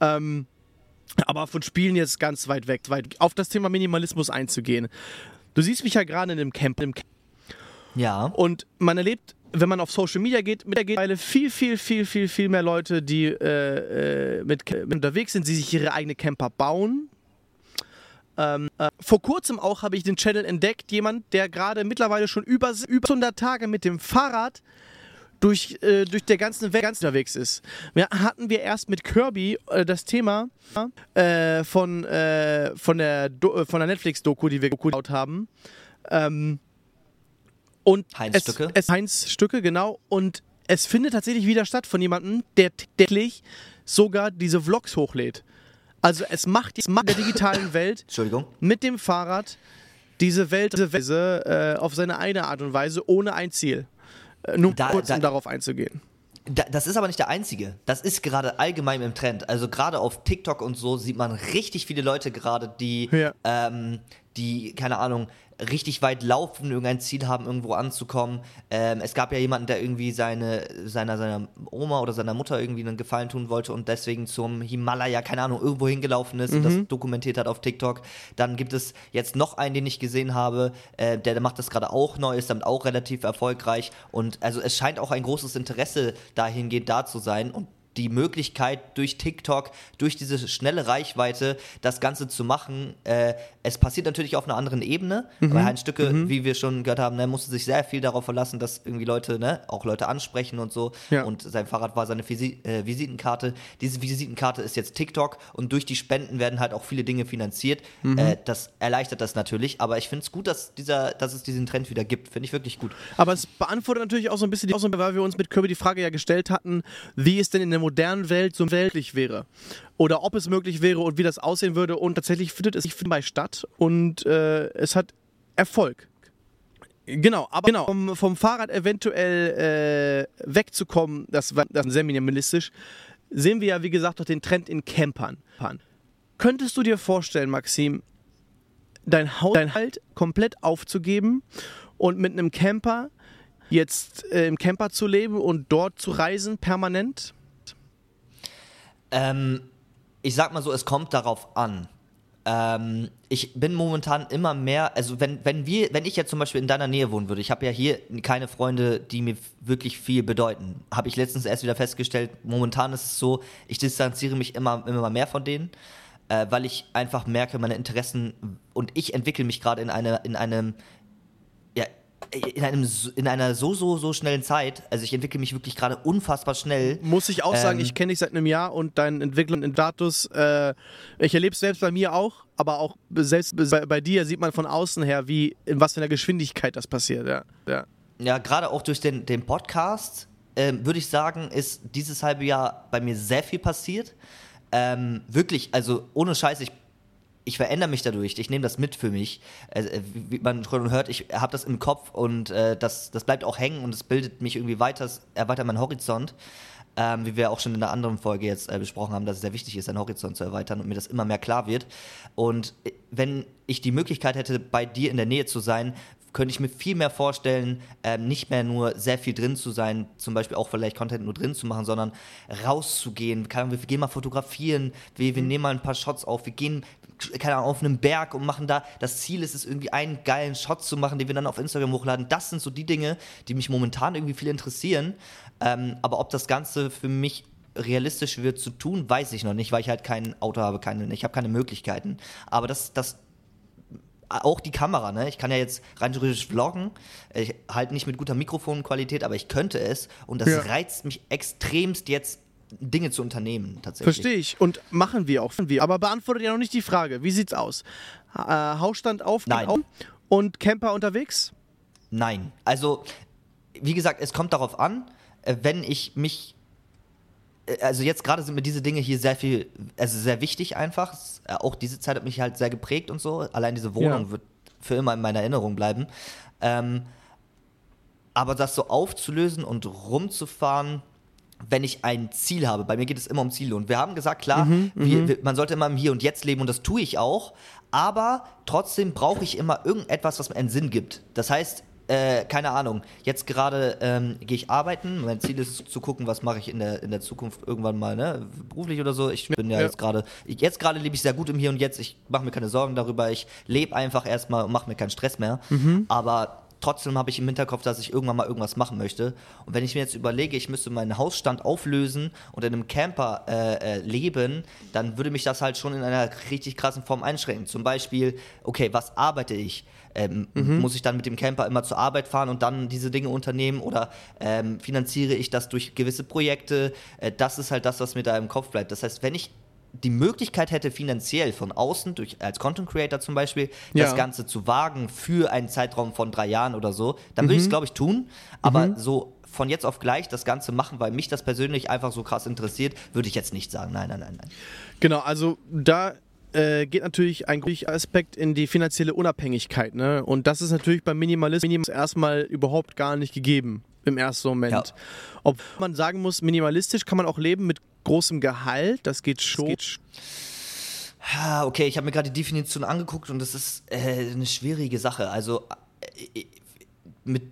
Ähm, aber von Spielen jetzt ganz weit weg, weit auf das Thema Minimalismus einzugehen. Du siehst mich ja gerade in einem Camp. Im Camp. Ja. Und man erlebt, wenn man auf Social Media geht, mittlerweile viel, viel, viel, viel, viel mehr Leute, die äh, äh mit, mit unterwegs sind, die sich ihre eigene Camper bauen. Ähm, äh, vor kurzem auch habe ich den Channel entdeckt, jemand, der gerade mittlerweile schon über, über 100 Tage mit dem Fahrrad durch, äh, durch der ganzen Welt unterwegs ist. Wir hatten wir erst mit Kirby äh, das Thema äh, von, äh, von der, äh, der Netflix-Doku, die wir geschaut haben. Ähm, und Heinz es, Stücke. Es, Heinz Stücke, genau. Und es findet tatsächlich wieder statt von jemandem, der täglich sogar diese Vlogs hochlädt. Also es macht, es macht der digitalen Welt Entschuldigung. mit dem Fahrrad diese Welt diese Weise, äh, auf seine eigene Art und Weise ohne ein Ziel. Äh, nur Da- kurz, da- um darauf einzugehen. Da, das ist aber nicht der einzige. Das ist gerade allgemein im Trend. Also gerade auf TikTok und so sieht man richtig viele Leute gerade, die, Ja. ähm, die, keine Ahnung, richtig weit laufen, irgendein Ziel haben, irgendwo anzukommen. Ähm, es gab ja jemanden, der irgendwie seine, seiner, seiner Oma oder seiner Mutter irgendwie einen Gefallen tun wollte und deswegen zum Himalaya, keine Ahnung, irgendwo hingelaufen ist und das dokumentiert hat auf TikTok. Dann gibt es jetzt noch einen, den ich gesehen habe, äh, der, der macht das gerade auch neu, ist damit auch relativ erfolgreich und also es scheint auch ein großes Interesse dahingehend da zu sein und die Möglichkeit durch TikTok, durch diese schnelle Reichweite, das Ganze zu machen. Äh, es passiert natürlich auf einer anderen Ebene. Bei Heinz Stücke, wie wir schon gehört haben, ne, musste sich sehr viel darauf verlassen, dass irgendwie Leute, ne, auch Leute ansprechen und so. Ja. Und sein Fahrrad war seine Visi äh, Visitenkarte. Diese Visitenkarte ist jetzt TikTok und durch die Spenden werden halt auch viele Dinge finanziert. Äh, das erleichtert das natürlich, aber ich finde es gut, dass, dieser, dass es diesen Trend wieder gibt. Finde ich wirklich gut. Aber es beantwortet natürlich auch so ein bisschen, die, auch so, weil wir uns mit Kirby die Frage ja gestellt hatten, wie es denn in der modernen Welt so weltlich wäre. Oder ob es möglich wäre und wie das aussehen würde. Und tatsächlich findet es bei statt und äh, es hat Erfolg. Genau, aber genau, vom, vom Fahrrad eventuell äh, wegzukommen, das war das sehr minimalistisch, sehen wir ja, wie gesagt, auch den Trend in Campern. Könntest du dir vorstellen, Maxim, dein Haus dein halt komplett aufzugeben und mit einem Camper jetzt äh, im Camper zu leben und dort zu reisen permanent? Ähm, ich sag mal so, es kommt darauf an. Ähm, ich bin momentan immer mehr, also wenn, wenn wir, wenn ich jetzt zum Beispiel in deiner Nähe wohnen würde, ich habe ja hier keine Freunde, die mir wirklich viel bedeuten. Habe ich letztens erst wieder festgestellt, momentan ist es so, ich distanziere mich immer, immer mehr von denen, äh, weil ich einfach merke, meine Interessen und ich entwickle mich gerade in eine, in einem, in einem, in einer so, so, so schnellen Zeit. Also ich entwickle mich wirklich gerade unfassbar schnell. Muss ich auch sagen, Ähm, ich kenne dich seit einem Jahr und deinen Entwicklung in Datus, äh, ich erlebe es selbst bei mir auch, aber auch selbst bei, bei dir sieht man von außen her, wie, in was für einer Geschwindigkeit das passiert. Ja. Ja. ja, gerade auch durch den, den Podcast, ähm, würde ich sagen, ist dieses halbe Jahr bei mir sehr viel passiert. Ähm, wirklich, also ohne Scheiß, ich, ich verändere mich dadurch. Ich nehme das mit für mich. Also, äh, wie man schon hört, ich habe das im Kopf und äh, das, das bleibt auch hängen und es bildet mich irgendwie weiter, erweitert meinen Horizont. Ähm, wie wir auch schon in einer anderen Folge jetzt äh, besprochen haben, dass es sehr wichtig ist, seinen Horizont zu erweitern und mir das immer mehr klar wird. Und äh, wenn ich die Möglichkeit hätte, bei dir in der Nähe zu sein, könnte ich mir viel mehr vorstellen, ähm, nicht mehr nur sehr viel drin zu sein, zum Beispiel auch vielleicht Content nur drin zu machen, sondern rauszugehen. Keine Ahnung, wir gehen mal fotografieren, wir, wir nehmen mal ein paar Shots auf, wir gehen keine Ahnung, auf einen Berg und machen da, das Ziel ist es, irgendwie einen geilen Shot zu machen, den wir dann auf Instagram hochladen. Das sind so die Dinge, die mich momentan irgendwie viel interessieren. Ähm, aber ob das Ganze für mich realistisch wird zu tun, weiß ich noch nicht, weil ich halt kein Auto habe, keine, ich habe keine Möglichkeiten. Aber das, das auch die Kamera, ne? Ich kann ja jetzt rein theoretisch vloggen, ich, halt nicht mit guter Mikrofonqualität, aber ich könnte es und das Ja. reizt mich extremst jetzt Dinge zu unternehmen tatsächlich. Verstehe ich und machen wir auch. Wir. Aber beantwortet ja noch nicht die Frage, wie sieht's aus? Äh, Hausstand auf, Nein. auf und Camper unterwegs? Nein. Also, wie gesagt, es kommt darauf an, äh, wenn ich mich. Äh, Also jetzt gerade sind mir diese Dinge hier sehr viel, also sehr wichtig einfach. Äh, Auch diese Zeit hat mich halt sehr geprägt und so. Allein diese Wohnung Ja. wird für immer in meiner Erinnerung bleiben. Ähm, aber das so aufzulösen und rumzufahren, wenn ich ein Ziel habe. Bei mir geht es immer um Ziele. Und wir haben gesagt, klar, mhm, wir, wir, man sollte immer im Hier und Jetzt leben und das tue ich auch. Aber trotzdem brauche ich immer irgendetwas, was mir einen Sinn gibt. Das heißt, äh, keine Ahnung, jetzt gerade ähm, gehe ich arbeiten. Mein Ziel ist zu gucken, was mache ich in der, in der Zukunft irgendwann mal, ne? beruflich oder so. Ich bin ja, ja. jetzt gerade, jetzt gerade lebe ich sehr gut im Hier und Jetzt. Ich mache mir keine Sorgen darüber. Ich lebe einfach erstmal und mache mir keinen Stress mehr. Mhm. Aber trotzdem habe ich im Hinterkopf, dass ich irgendwann mal irgendwas machen möchte. Und wenn ich mir jetzt überlege, ich müsste meinen Hausstand auflösen und in einem Camper äh, äh, leben, dann würde mich das halt schon in einer richtig krassen Form einschränken. Zum Beispiel, okay, was arbeite ich? Ähm, mhm. Muss ich dann mit dem Camper immer zur Arbeit fahren und dann diese Dinge unternehmen oder ähm, finanziere ich das durch gewisse Projekte? Äh, das ist halt das, was mir da im Kopf bleibt. Das heißt, wenn ich die Möglichkeit hätte, finanziell von außen, durch, als Content Creator zum Beispiel, ja. das Ganze zu wagen für einen Zeitraum von drei Jahren oder so, dann würde mhm. ich es, glaube ich, tun. Aber mhm. so von jetzt auf gleich das Ganze machen, weil mich das persönlich einfach so krass interessiert, würde ich jetzt nicht sagen. Nein, nein, nein, nein. Genau, also da äh, geht natürlich ein Aspekt in die finanzielle Unabhängigkeit. Ne? Und das ist natürlich beim Minimalismus erstmal überhaupt gar nicht gegeben im ersten Moment. Ja. Ob man sagen muss, minimalistisch kann man auch leben mit großem Gehalt, das geht schon. Das geht okay, ich habe mir gerade die Definition angeguckt und das ist äh, eine schwierige Sache. Also äh, mit,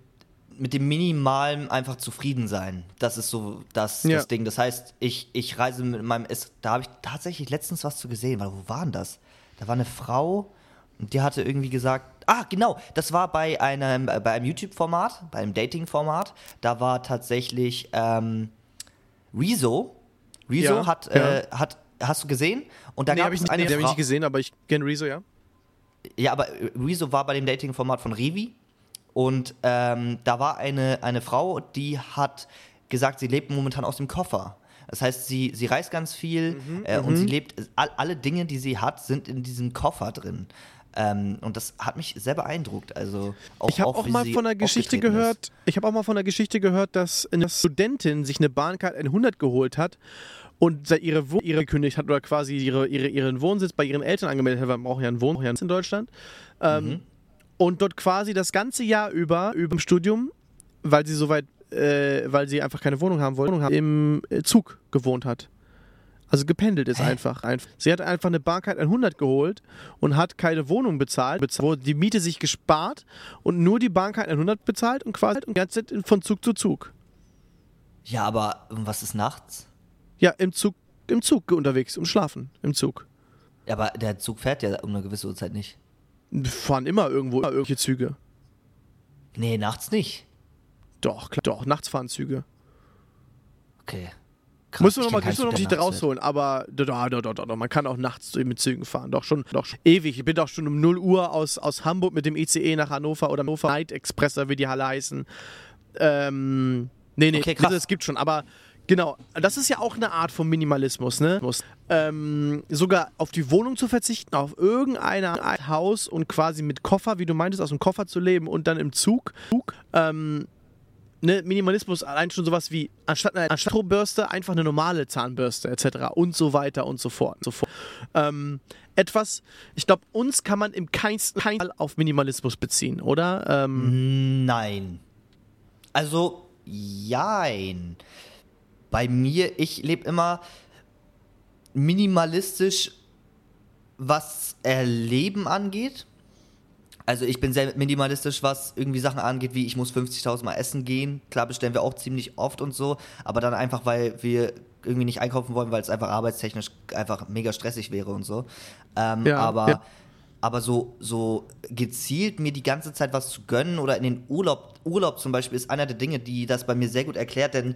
mit dem Minimalen einfach zufrieden sein. Das ist so das, ja. das Ding. Das heißt, ich, ich reise mit meinem. Es, da habe ich tatsächlich letztens was zu gesehen, weil wo war denn das? Da war eine Frau und die hatte irgendwie gesagt, ah, genau, das war bei einem, äh, bei einem YouTube-Format, bei einem Dating-Format. Da war tatsächlich ähm, Rezo, Rezo ja, hat, ja. Äh, hat, hast du gesehen? Und da nee, gab es eine nee, habe ich nicht gesehen, aber ich kenne Rezo, ja. Ja, aber Rezo war bei dem Dating-Format von Rivi und ähm, da war eine, eine Frau, die hat gesagt, sie lebt momentan aus dem Koffer. Das heißt, sie, sie reist ganz viel mhm, äh, und sie mhm. lebt, all, alle Dinge, die sie hat, sind in diesem Koffer drin. Ähm, und das hat mich sehr beeindruckt. Also auch, ich habe auch, auch mal von der Geschichte gehört. Ist. Ich habe auch mal von der Geschichte gehört, dass eine Studentin sich eine Bahncard 100 geholt hat und ihre Wohn ihre gekündigt hat oder quasi ihre, ihre, ihren Wohnsitz bei ihren Eltern angemeldet hat. Wir brauchen ja einen Wohnsitz in Deutschland. Ähm, mhm. Und dort quasi das ganze Jahr über, über im Studium, weil sie soweit, äh, weil sie einfach keine Wohnung haben wollte, im Zug gewohnt hat. Also gependelt ist einfach. Sie hat einfach eine Barcard 100 geholt und hat keine Wohnung bezahlt, wo die Miete sich gespart und nur die Bahncard 100 bezahlt und quasi und ganze von Zug zu Zug. Ja, aber was ist nachts? Ja, im Zug, im Zug unterwegs, um Schlafen, im Zug. Ja, aber der Zug fährt ja um eine gewisse Uhrzeit nicht. Fahren immer irgendwo irgendwelche Züge. Nee, nachts nicht. Doch, klar, doch, nachts fahren Züge. Okay. Krass, Muss man nochmal noch mal Geschichte rausholen, aber doch, doch, doch, doch, man kann auch nachts mit Zügen fahren. Doch schon, doch schon ewig. Ich bin doch schon um 0 Uhr aus, aus Hamburg mit dem ICE nach Hannover oder Hannover Night Express, wie die Halle heißen. Ähm, nee, nee, okay, krass. es gibt schon, aber Genau, das ist ja auch eine Art von Minimalismus, ne? Ähm, sogar auf die Wohnung zu verzichten, auf irgendein Haus und quasi mit Koffer, wie du meintest, aus dem Koffer zu leben und dann im Zug. Ähm, ne, Minimalismus allein schon sowas wie anstatt einer Strohbürste einfach eine normale Zahnbürste etc. und so weiter und so fort. Und so fort. Ähm, etwas, ich glaube, uns kann man im keinsten Fall auf Minimalismus beziehen, oder? Ähm, Nein. Also, jein. Bei mir, ich lebe immer minimalistisch, was Erleben angeht. Also ich bin sehr minimalistisch, was irgendwie Sachen angeht, wie ich muss 50.000 Mal essen gehen. Klar bestellen wir auch ziemlich oft und so, aber dann einfach, weil wir irgendwie nicht einkaufen wollen, weil es einfach arbeitstechnisch einfach mega stressig wäre und so. Ähm, ja, aber ja. aber so, so gezielt mir die ganze Zeit was zu gönnen oder in den Urlaub, Urlaub zum Beispiel ist einer der Dinge, die das bei mir sehr gut erklärt, denn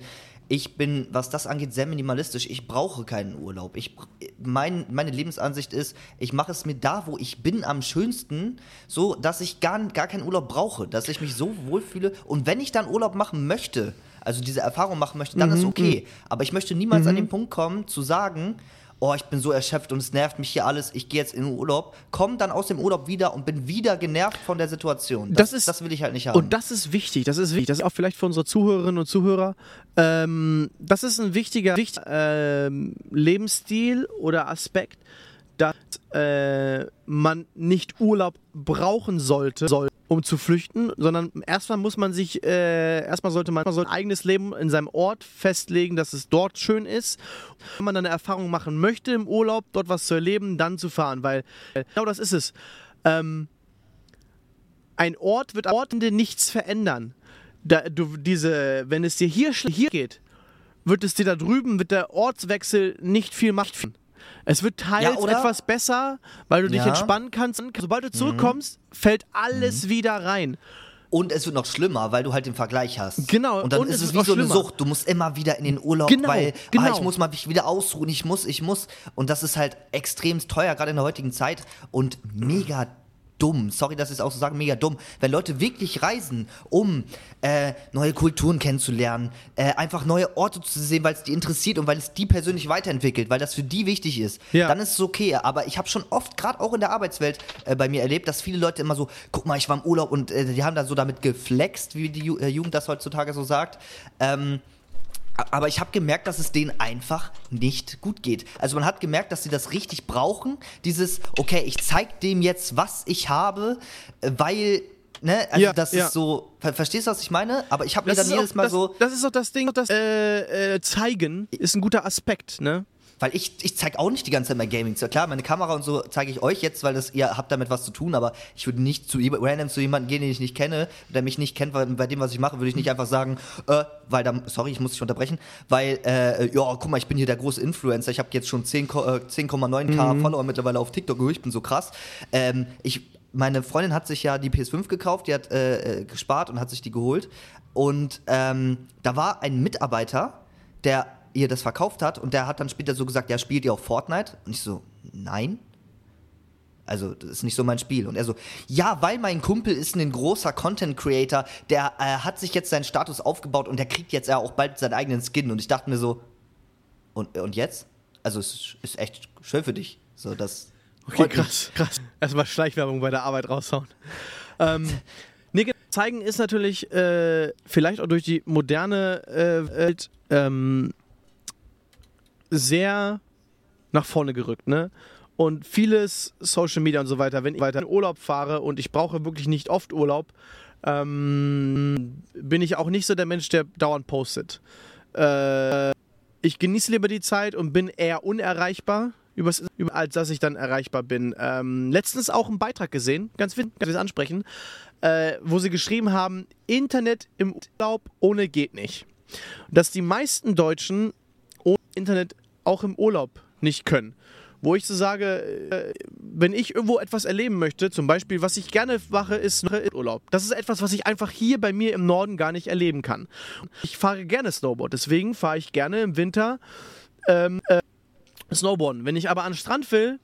ich bin, was das angeht, sehr minimalistisch. Ich brauche keinen Urlaub. Ich, mein, meine Lebensansicht ist, ich mache es mir da, wo ich bin, am schönsten, so dass ich gar, gar keinen Urlaub brauche, dass ich mich so wohlfühle. Und wenn ich dann Urlaub machen möchte, also diese Erfahrung machen möchte, dann mhm, ist okay. Mhm. Aber ich möchte niemals mhm. an den Punkt kommen, zu sagen, oh, ich bin so erschöpft und es nervt mich hier alles, ich gehe jetzt in den Urlaub, komme dann aus dem Urlaub wieder und bin wieder genervt von der Situation. Das, das, ist, das will ich halt nicht haben. Und das ist wichtig, das ist wichtig, das ist auch vielleicht für unsere Zuhörerinnen und Zuhörer, ähm, das ist ein wichtiger, wichtiger ähm, Lebensstil oder Aspekt, dass äh, man nicht Urlaub brauchen sollte, soll, um zu flüchten, sondern erstmal muss man sich, äh, erstmal sollte man sein eigenes Leben in seinem Ort festlegen, dass es dort schön ist. Wenn man dann eine Erfahrung machen möchte im Urlaub, dort was zu erleben, dann zu fahren, weil äh, genau das ist es. Ähm, ein Ort wird am Ende nichts verändern. Da, du, diese, wenn es dir hier, hier geht, wird es dir da drüben, wird der Ortswechsel nicht viel machen. Es wird teils Ja, etwas besser, weil du dich Ja. entspannen kannst. Sobald du zurückkommst, fällt alles wieder rein. Und es wird noch schlimmer, weil du halt den Vergleich hast. Genau, Und dann und ist es es wie so eine schlimmer. Sucht. Du musst immer wieder in den Urlaub, Genau, weil genau. Ah, ich muss mal mich wieder ausruhen. Ich muss, ich muss. Und das ist halt extrem teuer, gerade in der heutigen Zeit. Und mega dumm. Sorry, dass ich es auch so sage, mega dumm. Wenn Leute wirklich reisen, um äh, neue Kulturen kennenzulernen, äh, einfach neue Orte zu sehen, weil es die interessiert und weil es die persönlich weiterentwickelt, weil das für die wichtig ist, Ja. dann ist es okay. Aber ich habe schon oft, gerade auch in der Arbeitswelt äh, bei mir erlebt, dass viele Leute immer so, guck mal, ich war im Urlaub und äh, die haben da so damit geflext, wie die Ju äh, Jugend das heutzutage so sagt. Ähm, aber ich habe gemerkt, dass es denen einfach nicht gut geht. Also man hat gemerkt, dass sie das richtig brauchen. Dieses, okay, ich zeig dem jetzt, was ich habe, äh, weil, ne, also Ja, das ja. ist so, ver verstehst du, was ich meine? Aber ich habe mir Das dann jedes auch, Mal das, so, das ist auch das Ding, das äh, äh, Zeigen ist ein guter Aspekt, ne? Weil ich, ich zeige auch nicht die ganze Zeit mein Gaming. So, Klar, meine Kamera und so zeige ich euch jetzt, weil das, ihr habt damit was zu tun, aber ich würde nicht zu random zu jemandem gehen, den ich nicht kenne, der mich nicht kennt, weil bei dem, was ich mache, würde ich nicht einfach sagen, äh, weil da, sorry, ich muss dich unterbrechen, weil, äh, ja, guck mal, ich bin hier der große Influencer, ich habe jetzt schon 10, Ko- äh, 10,9k Follower mittlerweile auf TikTok, ich bin so krass. Ähm, ich, meine Freundin hat sich ja die PS5 gekauft, die hat äh, äh, gespart und hat sich die geholt. Und ähm, da war ein Mitarbeiter, der ihr das verkauft hat und der hat dann später so gesagt, ja, spielt ihr auch Fortnite? Und ich so, nein. Also, das ist nicht so mein Spiel. Und er so, ja, weil mein Kumpel ist ein großer Content Creator, der äh, hat sich jetzt seinen Status aufgebaut und der kriegt jetzt ja auch bald seinen eigenen Skin. Und ich dachte mir so, und, und jetzt? Also, es ist- echt schön für dich. So, das. Okay, krass, krass. Erstmal Schleichwerbung bei der Arbeit raushauen. Ähm, nee, ge- zeigen ist natürlich äh, vielleicht auch durch die moderne äh, Welt ähm, sehr nach vorne gerückt, ne? Und vieles Social Media und so weiter, wenn ich weiter in Urlaub fahre und ich brauche wirklich nicht oft Urlaub, ähm, bin ich auch nicht so der Mensch, der dauernd postet. Äh, ich genieße lieber die Zeit und bin eher unerreichbar, übers, über, als dass ich dann erreichbar bin. Ähm, letztens auch einen Beitrag gesehen, ganz wichtig, ganz ansprechen, äh, wo sie geschrieben haben, Internet im Urlaub ohne geht nicht. Dass die meisten Deutschen Internet auch im Urlaub nicht können. Wo ich so sage, äh, wenn ich irgendwo etwas erleben möchte, zum Beispiel, was ich gerne mache, ist Urlaub. Das ist etwas, was ich einfach hier bei mir im Norden gar nicht erleben kann. Ich fahre gerne Snowboard, deswegen fahre ich gerne im Winter ähm, äh, Snowboarden. Wenn ich aber an den Strand will,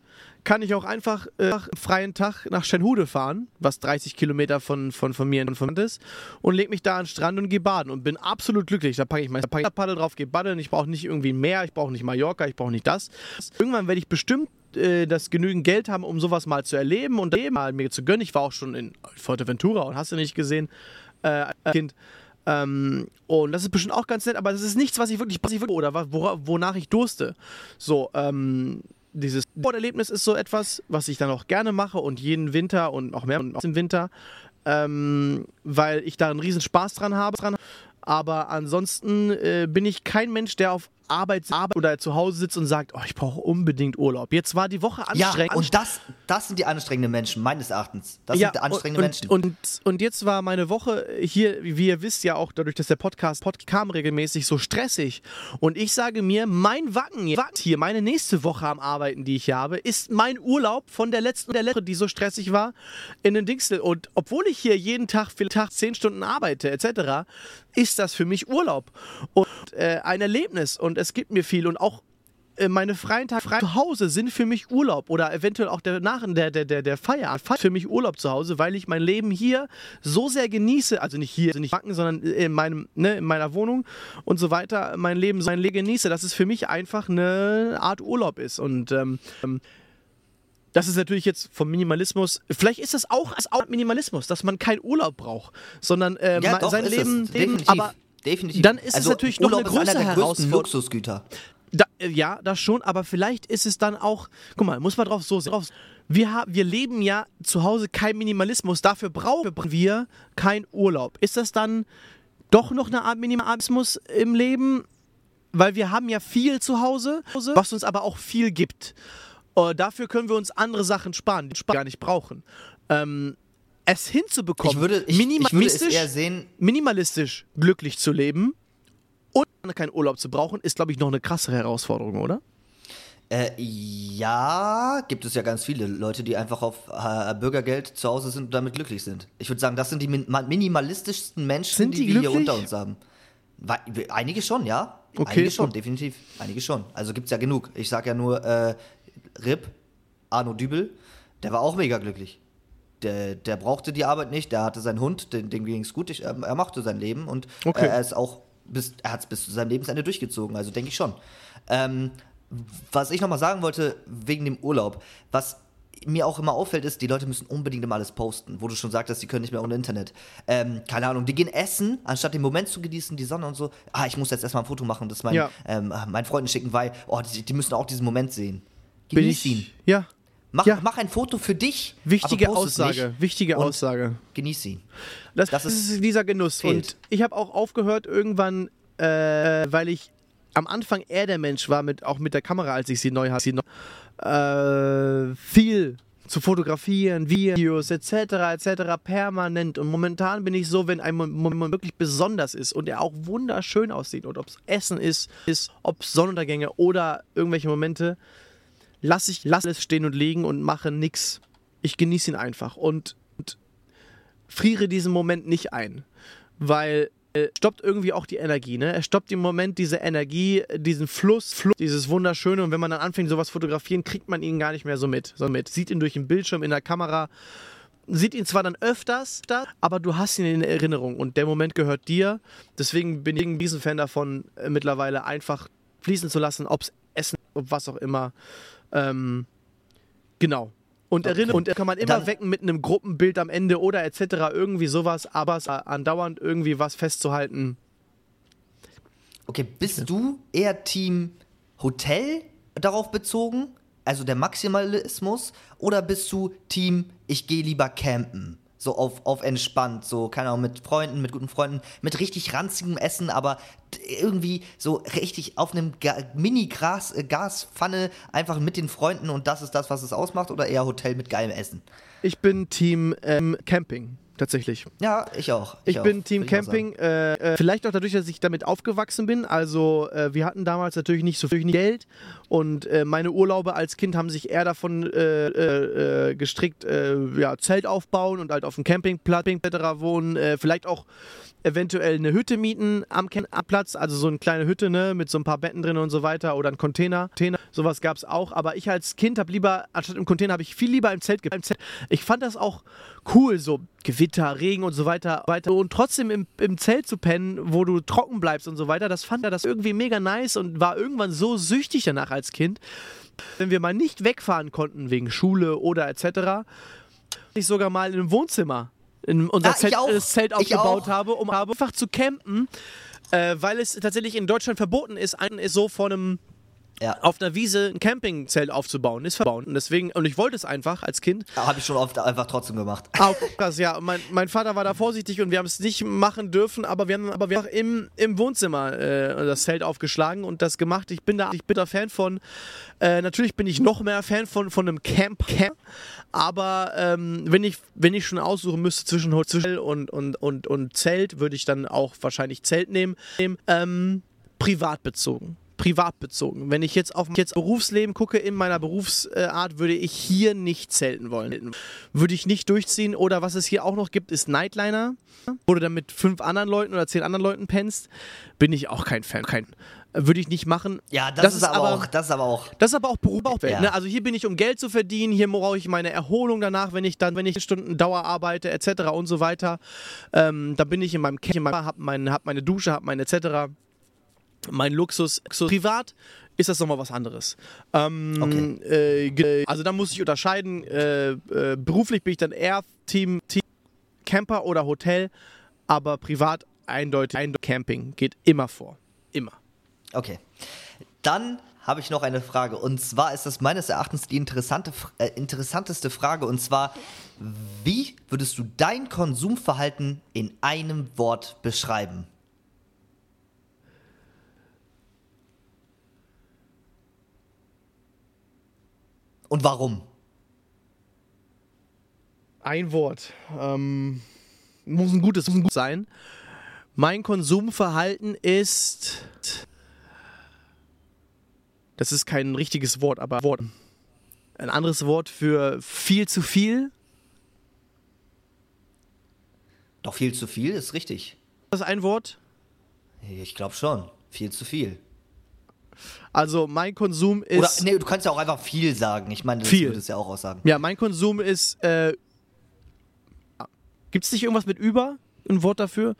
kann ich auch einfach äh, am freien Tag nach Schenhude fahren, was 30 Kilometer von, von, von mir entfernt ist, und leg mich da an den Strand und gehe baden und bin absolut glücklich. Da packe ich mein Paddel drauf, gehe paddeln. Ich brauche nicht irgendwie mehr, ich brauche nicht Mallorca, ich brauche nicht das. Irgendwann werde ich bestimmt äh, das genügend Geld haben, um sowas mal zu erleben und eben mal mir zu gönnen. Ich war auch schon in Fuerteventura und hast du nicht gesehen, äh, Kind. Ähm, und das ist bestimmt auch ganz nett, aber das ist nichts, was ich wirklich, was oder wora- wonach ich durste. So, ähm, dieses Sporterlebnis ist so etwas, was ich dann auch gerne mache und jeden Winter und auch mehr und auch im Winter, ähm, weil ich da einen riesen Spaß dran habe. Dran. Aber ansonsten äh, bin ich kein Mensch, der auf Arbeit, Arbeit oder zu Hause sitzt und sagt, oh, ich brauche unbedingt Urlaub. Jetzt war die Woche Ja, anstrengend. und das, das sind die anstrengenden Menschen, meines Erachtens. Das sind anstrengende und, Menschen. Und, und, und jetzt war meine Woche hier, wie ihr wisst ja auch, dadurch, dass der Podcast, Pod kam regelmäßig so stressig. Und ich sage mir, mein Wacken hier, meine nächste Woche am Arbeiten, die ich hier habe, ist mein Urlaub von der letzten der letzten, die so stressig war, in den Dingsel. Und obwohl ich hier jeden Tag, vielleicht Tag zehn Stunden arbeite, etc., ist das für mich Urlaub. Und äh, ein Erlebnis. Und es gibt mir viel. Und auch meine freien Tage frei zu Hause sind für mich Urlaub oder eventuell auch der nach der der der der Feierabend für mich Urlaub zu Hause, weil ich mein Leben hier so sehr genieße, also nicht hier, also nicht backen, sondern in meinem ne, in meiner Wohnung und so weiter, mein Leben so mein Leben genieße, dass es für mich einfach eine Art Urlaub ist und ähm, das ist natürlich jetzt vom Minimalismus. Vielleicht ist das auch als Minimalismus, dass man keinen Urlaub braucht, sondern äh, ja, doch, sein Leben, es. Leben Definitiv. aber Definitiv. dann ist es also, natürlich noch Urlaub eine ist einer größere Herausforderung. Luxusgüter. Da, äh, ja, das schon, aber vielleicht ist es dann auch, guck mal, muss man drauf so sehen. Wir, haben, wir leben ja zu Hause kein Minimalismus, dafür brauchen wir keinen Urlaub. Ist das dann doch noch eine Art Minimalismus im Leben? Weil wir haben ja viel zu Hause, was uns aber auch viel gibt. Uh, dafür können wir uns andere Sachen sparen, die wir gar nicht brauchen. Ähm, es hinzubekommen, Ich würde, ich, ich würde es minimalistisch, eher sehen, minimalistisch glücklich zu leben und keinen Urlaub zu brauchen, ist, glaube ich, noch eine krassere Herausforderung, oder? Äh, ja, gibt es ja ganz viele Leute, die einfach auf äh, Bürgergeld zu Hause sind und damit glücklich sind. Ich würde sagen, das sind die min minimalistischsten Menschen, Sind die, die wir hier unter uns haben. Einige schon, ja. Okay, Einige schon, gut. definitiv. Einige schon. Also gibt es ja genug. Ich sag ja nur, äh, Rip, Arno Dübel, der war auch mega glücklich. Der, der brauchte die Arbeit nicht, der hatte seinen Hund, dem, dem ging es gut, ich, ähm, er machte sein Leben und Okay. äh, er ist auch bis, er hat es bis zu seinem Lebensende durchgezogen, also denke ich schon. Ähm, was ich nochmal sagen wollte, wegen dem Urlaub, was mir auch immer auffällt, ist, die Leute müssen unbedingt immer alles posten, wo du schon sagtest, die können nicht mehr ohne Internet. Ähm, keine Ahnung, die gehen essen, anstatt den Moment zu genießen, die Sonne und so. Ah, ich muss jetzt erstmal ein Foto machen, das mein, Ja. ähm, meinen Freunden schicken, weil, oh, die, die müssen auch diesen Moment sehen. Bin Genieß ihn. Ja. Mach, Ja. mach ein Foto für dich. Wichtige Aussage. Wichtige Aussage. Genieß ihn. Das, Das ist- dieser Genuss. fehlt. Und ich habe auch aufgehört irgendwann, äh, weil ich am Anfang eher der Mensch war, mit, auch mit der Kamera, als ich sie neu hatte, sie äh, viel zu fotografieren, Videos etc. etc. permanent. Und momentan bin ich so, wenn ein Mo- Moment wirklich besonders ist und er auch wunderschön aussieht und ob es Essen ist, ist ob es Sonnenuntergänge oder irgendwelche Momente, lasse ich lass es stehen und liegen und mache nichts. Ich genieße ihn einfach und, und friere diesen Moment nicht ein, weil äh, stoppt irgendwie auch die Energie, ne? Er stoppt im Moment diese Energie, diesen Fluss, Fluss, dieses Wunderschöne und wenn man dann anfängt, sowas fotografieren, kriegt man ihn gar nicht mehr so mit, so mit. Sieht ihn durch den Bildschirm in der Kamera, sieht ihn zwar dann öfters, aber du hast ihn in Erinnerung und der Moment gehört dir. Deswegen bin ich ein Riesenfan davon, äh, mittlerweile einfach fließen zu lassen, ob es Essen, ob was auch immer. Ähm, genau. Und, erinnern, und kann man immer Dann- wecken mit einem Gruppenbild am Ende oder etc. irgendwie sowas, aber es, äh, andauernd irgendwie was festzuhalten. Okay, bist du eher Team Hotel darauf bezogen, also der Maximalismus, oder bist du Team ich gehe lieber campen? So auf, auf entspannt, so, keine Ahnung, mit Freunden, mit guten Freunden, mit richtig ranzigem Essen, aber irgendwie so richtig auf einem Ga Mini-Gaspfanne einfach mit den Freunden und das ist das, was es ausmacht, oder eher Hotel mit geilem Essen? Ich bin Team ähm, Camping, tatsächlich. Ja, ich auch. Ich, auch, bin Team ich auch sagen. Camping. Äh, äh, vielleicht auch dadurch, dass ich damit aufgewachsen bin. Also äh, wir hatten damals natürlich nicht so viel Geld und äh, meine Urlaube als Kind haben sich eher davon äh, äh, gestrickt, ja, Zelt aufbauen und halt auf dem Campingplatz etc. wohnen. Vielleicht auch eventuell eine Hütte mieten am Campingplatz, also so eine kleine Hütte ne, mit so ein paar Betten drin und so weiter oder ein Container. Container. Sowas gab es auch. Aber ich als Kind habe lieber, anstatt im Container, habe ich viel lieber im Zelt, ge- im Zelt. Ich fand das auch cool, so Gewitter, Regen und so weiter. weiter. Und trotzdem im, im Zelt zu pennen, wo du trocken bleibst und so weiter, das fand er das irgendwie mega nice und war irgendwann so süchtig danach als Kind. Wenn wir mal nicht wegfahren konnten wegen Schule oder etc., ich sogar mal in einem Wohnzimmer in unser Ah, Zelt, auch. das Zelt aufgebaut auch. habe, um einfach zu campen, äh, weil es tatsächlich in Deutschland verboten ist, ein, ist so vor einem Ja, auf einer Wiese ein Campingzelt aufzubauen, ist verbaut. Und deswegen, und ich wollte es einfach als Kind. habe ich schon oft einfach trotzdem gemacht. Krass, ja. Mein, mein Vater war da vorsichtig und wir haben es nicht machen dürfen, aber wir haben, aber wir haben im, im Wohnzimmer äh, das Zelt aufgeschlagen und das gemacht. Ich bin da, ich bin da Fan von. Äh, natürlich bin ich noch mehr Fan von, von einem Camp, Camp. Aber ähm, wenn, ich, wenn ich schon aussuchen müsste zwischen Hotel und, und, und, und Zelt, würde ich dann auch wahrscheinlich Zelt nehmen. Ähm, privat bezogen. Privat bezogen. Wenn ich jetzt auf jetzt Berufsleben gucke, in meiner Berufsart, würde ich hier nicht zelten wollen. Würde ich nicht durchziehen. Oder was es hier auch noch gibt, ist Nightliner, wo du dann mit fünf anderen Leuten oder zehn anderen Leuten pennst. Bin ich auch kein Fan. Kein, würde ich nicht machen. Ja, das, ist, aber auch, das ist aber auch. Das ist aber auch Beruf. Ja. ne? Also hier bin ich, um Geld zu verdienen. Hier brauche ich meine Erholung danach, wenn ich dann, wenn ich Stunden Dauer arbeite, etc. und so weiter. Ähm, da bin ich in meinem Kämmer, habe mein, hab meine Dusche, habe mein etc. Mein Luxus. Privat ist das nochmal was anderes. Ähm, Okay. äh, also da muss ich unterscheiden. Äh, äh, beruflich bin ich dann eher Team, Team Camper oder Hotel, aber privat eindeutig, eindeutig Camping geht immer vor. Immer. Okay. Dann habe ich noch eine Frage. Und zwar ist das meines Erachtens die interessante, äh, interessanteste Frage. Und zwar, wie würdest du dein Konsumverhalten in einem Wort beschreiben? Und warum? Ein Wort. Ähm, muss ein gutes, muss ein gutes sein. Mein Konsumverhalten ist das ist kein richtiges Wort, aber Wort. Ein anderes Wort für viel zu viel. Doch viel zu viel ist richtig. Das ist ein Wort? Ich glaube schon. Viel zu viel. Also mein Konsum ist. Oder nee, du kannst ja auch einfach viel sagen. Ich meine, das viel. würdest ja auch aussagen. Ja, mein Konsum ist. Äh, Gibt es nicht irgendwas mit über? Ein Wort dafür?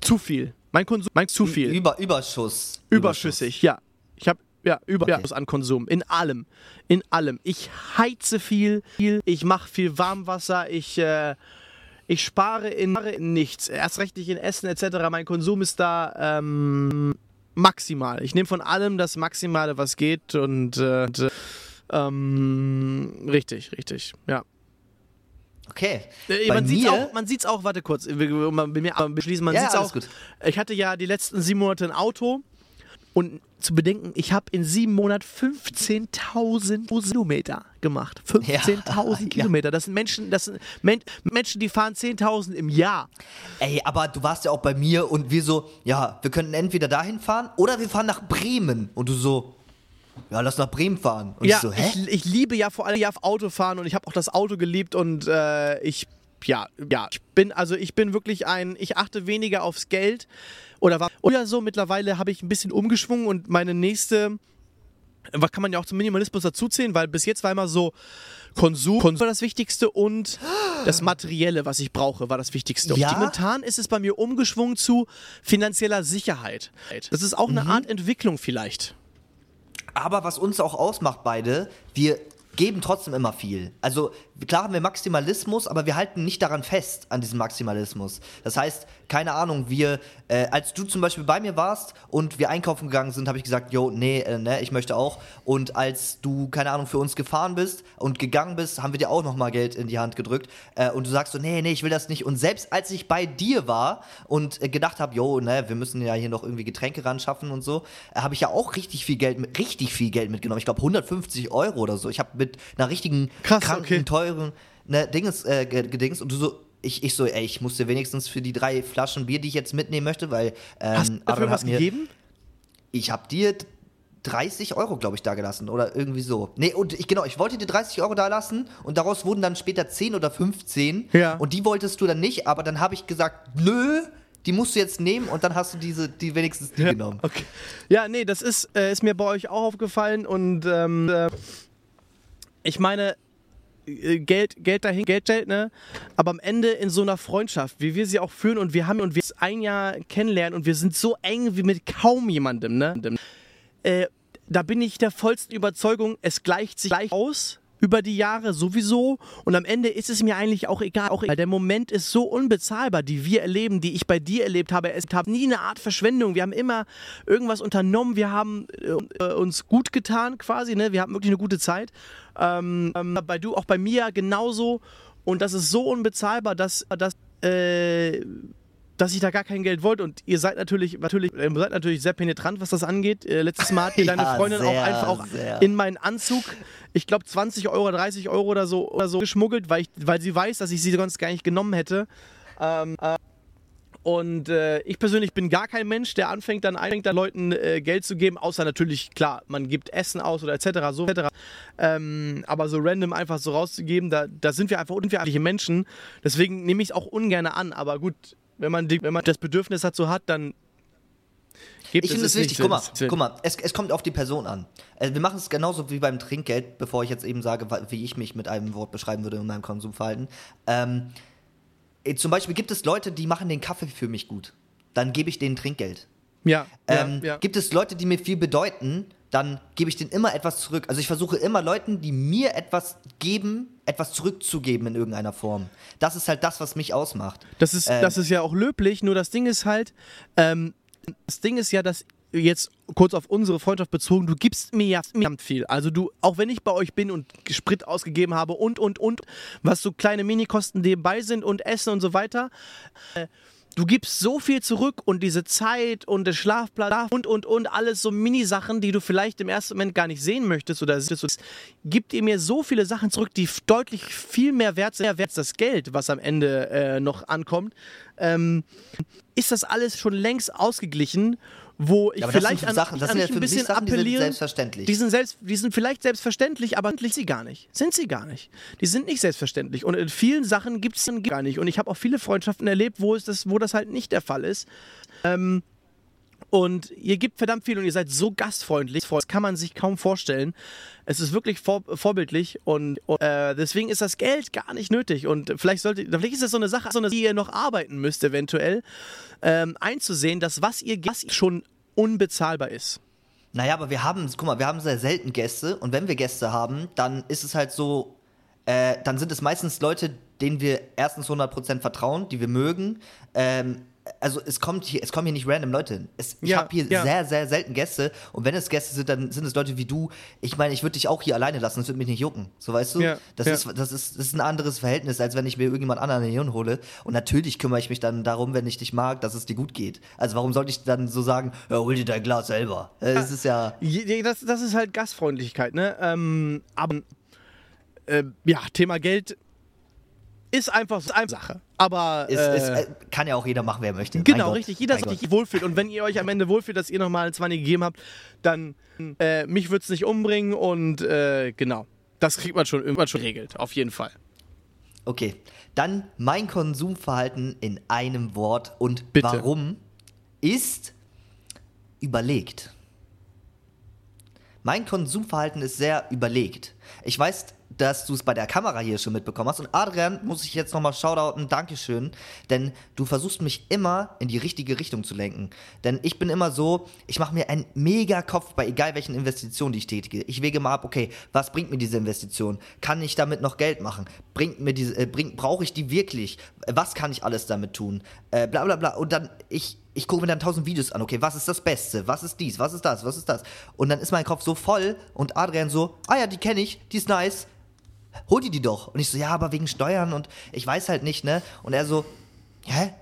Zu viel. Mein Konsum, mein zu viel. Über, Überschuss. Überschüssig, ja. Ich habe ja Überschuss okay. an Konsum in allem, in allem. Ich heize viel, viel. Ich mache viel Warmwasser. Ich äh, ich spare in, in, nichts. Erst recht nicht in Essen etc. Mein Konsum ist da ähm, maximal. Ich nehme von allem das Maximale, was geht und äh, ähm, richtig, richtig, ja. Okay. Äh, man sieht auch, man sieht's auch, warte kurz, wir, man, wir beschließen, man ja, sieht's auch. Gut. Ich hatte ja die letzten sieben Monate ein Auto und zu bedenken, ich habe in sieben Monaten 15.000 Kilometer gemacht. 15.000 ja, Kilometer. Das sind Menschen, das sind Men Menschen, die fahren 10.000 im Jahr. Ey, aber du warst ja auch bei mir und wir so, ja, wir könnten entweder dahin fahren oder wir fahren nach Bremen. Und du so, ja, lass nach Bremen fahren. Und ja, ich, so, hä? Ich, ich, liebe ja vor allem ja Autofahren und ich habe auch das Auto geliebt und äh, ich, ja, ja, ich bin, also ich bin wirklich ein, ich achte weniger aufs Geld oder war oder so. Mittlerweile habe ich ein bisschen umgeschwungen und meine nächste, was kann man ja auch zum Minimalismus dazuzählen, weil bis jetzt war immer so, Konsum, Konsum war das Wichtigste und das Materielle, was ich brauche, war das Wichtigste. Ja? Und momentan ist es bei mir umgeschwungen zu finanzieller Sicherheit. Das ist auch eine mhm. Art Entwicklung vielleicht. Aber was uns auch ausmacht, beide, wir geben trotzdem immer viel. Also klar haben wir Maximalismus, aber wir halten nicht daran fest, an diesem Maximalismus. Das heißt, keine Ahnung, wir, äh, als du zum Beispiel bei mir warst und wir einkaufen gegangen sind, habe ich gesagt, yo, nee, äh, ne, ich möchte auch. Und als du, keine Ahnung, für uns gefahren bist und gegangen bist, haben wir dir auch nochmal Geld in die Hand gedrückt. Äh, und du sagst so, nee, nee, ich will das nicht. Und selbst als ich bei dir war und äh, gedacht habe, yo, ne, wir müssen ja hier noch irgendwie Getränke ran schaffen und so, äh, habe ich ja auch richtig viel Geld, richtig viel Geld mitgenommen. Ich glaube 150 Euro oder so. Ich habe mit einer richtigen Krass, kranken, okay. teuren ne, Dinges, äh, gedings und du so, ich, ich so, ey, ich musste wenigstens für die drei Flaschen Bier, die ich jetzt mitnehmen möchte, weil. Ähm, Hast du dafür was mir, gegeben? Ich hab dir 30 Euro, glaube ich, da gelassen oder irgendwie so. Nee, und ich, genau, ich wollte dir 30 Euro da lassen und daraus wurden dann später 10 oder 15. Ja. Und die wolltest du dann nicht, aber dann habe ich gesagt, nö, die musst du jetzt nehmen und dann hast du diese, die wenigstens die ja, genommen. Okay. Ja, nee, das ist, äh, ist mir bei euch auch aufgefallen und ähm, äh, ich meine, Geld, Geld dahin, Geld, Geld, ne? Aber am Ende in so einer Freundschaft, wie wir sie auch führen und wir haben und wir ein Jahr kennenlernen und wir sind so eng wie mit kaum jemandem, ne? Äh, da bin ich der vollsten Überzeugung, es gleicht sich gleich aus über die Jahre sowieso und am Ende ist es mir eigentlich auch egal, auch egal. Der Moment ist so unbezahlbar, die wir erleben, die ich bei dir erlebt habe. Es gab nie eine Art Verschwendung. Wir haben immer irgendwas unternommen, wir haben äh, uns gut getan quasi, ne? Wir hatten wirklich eine gute Zeit. Ähm, ähm, bei du, auch bei mir genauso und das ist so unbezahlbar, dass, dass äh, dass ich da gar kein Geld wollte und ihr seid natürlich, natürlich, ihr seid natürlich sehr penetrant, was das angeht. Äh, letztes Mal hat ihr deine Freundin sehr, auch einfach auch sehr. in meinen Anzug, ich glaube 20 Euro, 30 Euro oder so, oder so geschmuggelt, weil, ich, weil sie weiß, dass ich sie sonst gar nicht genommen hätte. Ähm, äh, und äh, ich persönlich bin gar kein Mensch, der anfängt dann, anfängt dann Leuten äh, Geld zu geben, außer natürlich, klar, man gibt Essen aus oder etc. So, etc. Ähm, aber so random einfach so rauszugeben, da, da sind wir einfach unverantwortliche Menschen. Deswegen nehme ich es auch ungern an. Aber gut, wenn man, die, wenn man das Bedürfnis dazu hat, dann Gibt ich finde es wichtig, guck mal, guck mal es, es, kommt auf die Person an. Also wir machen es genauso wie beim Trinkgeld, bevor ich jetzt eben sage, wie ich mich mit einem Wort beschreiben würde in meinem Konsumverhalten. Ähm, äh, zum Beispiel gibt es Leute, die machen den Kaffee für mich gut. Dann gebe ich denen Trinkgeld. Ja, ähm, ja, ja. Gibt es Leute, die mir viel bedeuten, dann gebe ich denen immer etwas zurück. Also ich versuche immer Leuten, die mir etwas geben, etwas zurückzugeben in irgendeiner Form. Das ist halt das, was mich ausmacht. Das ist, Ähm. das ist ja auch löblich, nur das Ding ist halt, ähm, das Ding ist ja, dass jetzt kurz auf unsere Freundschaft bezogen, du gibst mir ja verdammt viel. Also du, auch wenn ich bei euch bin und Sprit ausgegeben habe und, und, und, was so kleine Minikosten nebenbei sind und Essen und so weiter, äh, du gibst so viel zurück und diese Zeit und der Schlafplatz und, und, und, alles so Minisachen, die du vielleicht im ersten Moment gar nicht sehen möchtest oder siehst, gibt ihr mir so viele Sachen zurück, die deutlich viel mehr wert sind, als das Geld, was am Ende äh, noch ankommt. Ähm, ist das alles schon längst ausgeglichen, wo ich Ja, aber das vielleicht sind an, Sachen, das an sind ja ein für mich bisschen Sachen, die sind appellieren. selbstverständlich. Die sind, selbst, die sind vielleicht selbstverständlich, aber sind sie gar nicht. Sind sie gar nicht. Die sind nicht selbstverständlich. Und in vielen Sachen gibt es gar nicht. Und ich habe auch viele Freundschaften erlebt, wo, es das, wo das halt nicht der Fall ist. Ähm, und ihr gebt verdammt viel und ihr seid so gastfreundlich. Das kann man sich kaum vorstellen. Es ist wirklich vor, vorbildlich und, und äh, deswegen ist das Geld gar nicht nötig. Und vielleicht sollte, vielleicht ist das so eine Sache, so eine, die ihr noch arbeiten müsst, eventuell, ähm, einzusehen, dass was ihr was schon unbezahlbar ist. Naja, aber wir haben, guck mal, wir haben sehr selten Gäste und wenn wir Gäste haben, dann ist es halt so, äh, dann sind es meistens Leute, denen wir erstens 100% vertrauen, die wir mögen. Ähm, also es kommt hier, es kommen hier nicht random Leute hin. Es, ich Ja, habe hier ja. sehr, sehr selten Gäste und wenn es Gäste sind, dann sind es Leute wie du. Ich meine, ich würde dich auch hier alleine lassen, das würde mich nicht jucken. So weißt du? Ja, das. Ist, das, ist, das ist ein anderes Verhältnis, als wenn ich mir irgendjemand anderen hier hole. Und natürlich kümmere ich mich dann darum, wenn ich dich mag, dass es dir gut geht. Also warum sollte ich dann so sagen, ja, hol dir dein Glas selber? Äh, Das ist ja. Das, das ist halt Gastfreundlichkeit, ne? Ähm, aber äh, ja, Thema Geld ist einfach so eine Sache. Aber Ist, äh, ist, äh, kann ja auch jeder machen, wer möchte. Genau, richtig. Jeder Gott. sich wohlfühlt. Und wenn ihr euch am Ende wohlfühlt, dass ihr nochmal ein 20 gegeben habt, dann äh, mich wird es nicht umbringen und äh, genau. Das kriegt man schon irgendwann schon geregelt, auf jeden Fall. Okay, dann mein Konsumverhalten in einem Wort und Bitte. warum ist überlegt. Mein Konsumverhalten ist sehr überlegt. Ich weiß, dass du es bei der Kamera hier schon mitbekommen hast. Und Adrian, muss ich jetzt nochmal shoutouten, Dankeschön. Denn du versuchst mich immer in die richtige Richtung zu lenken. Denn ich bin immer so, ich mache mir einen mega Kopf bei egal welchen Investitionen, die ich tätige. Ich wege mal ab, okay, was bringt mir diese Investition? Kann ich damit noch Geld machen? Bringt mir diese, äh, brauche ich die wirklich? Was kann ich alles damit tun? Äh, bla bla bla. Und dann, ich, ich gucke mir dann tausend Videos an, okay, was ist das Beste? Was ist dies? Was ist das? Was ist das? Und dann ist mein Kopf so voll und Adrian so, ah ja, die kenne ich, die ist nice. Hol die die doch. Und ich so, ja, aber wegen Steuern und ich weiß halt nicht, ne? Und er so, hä?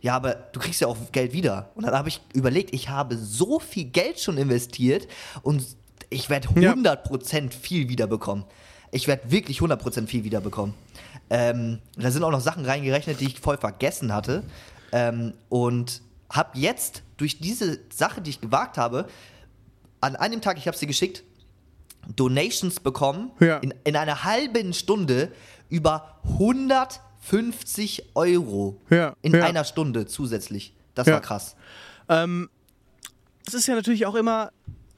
Ja, aber du kriegst ja auch Geld wieder. Und dann habe ich überlegt, ich habe so viel Geld schon investiert und ich werde Ja. 100% viel wiederbekommen. Ich werde wirklich 100% viel wiederbekommen. Ähm, da sind auch noch Sachen reingerechnet, die ich voll vergessen hatte. Ähm, und habe jetzt durch diese Sache, die ich gewagt habe, an einem Tag, ich habe sie geschickt, Donations bekommen Ja. in, in einer halben Stunde über 150 Euro Ja, in ja. einer Stunde zusätzlich. Das war krass. Ähm, das ist ja natürlich auch immer,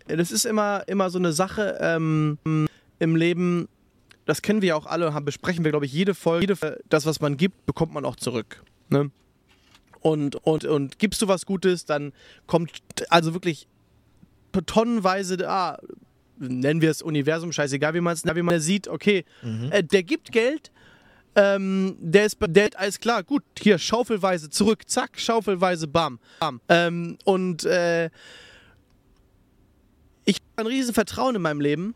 das ist immer, immer so eine Sache ähm, im Leben, das kennen wir ja auch alle, haben, besprechen wir, glaube ich, jede Folge, jede, das, was man gibt, bekommt man auch zurück. Ne? Und, und, und gibst du was Gutes, dann kommt also wirklich tonnenweise, ah, nennen wir es Universum, scheißegal, wie man es wie man sieht, okay, äh, der gibt Geld, ähm, der ist, der, alles klar, gut, hier, schaufelweise zurück, zack, schaufelweise, bam, bam. Ähm, und äh, ich habe ein riesen Vertrauen in meinem Leben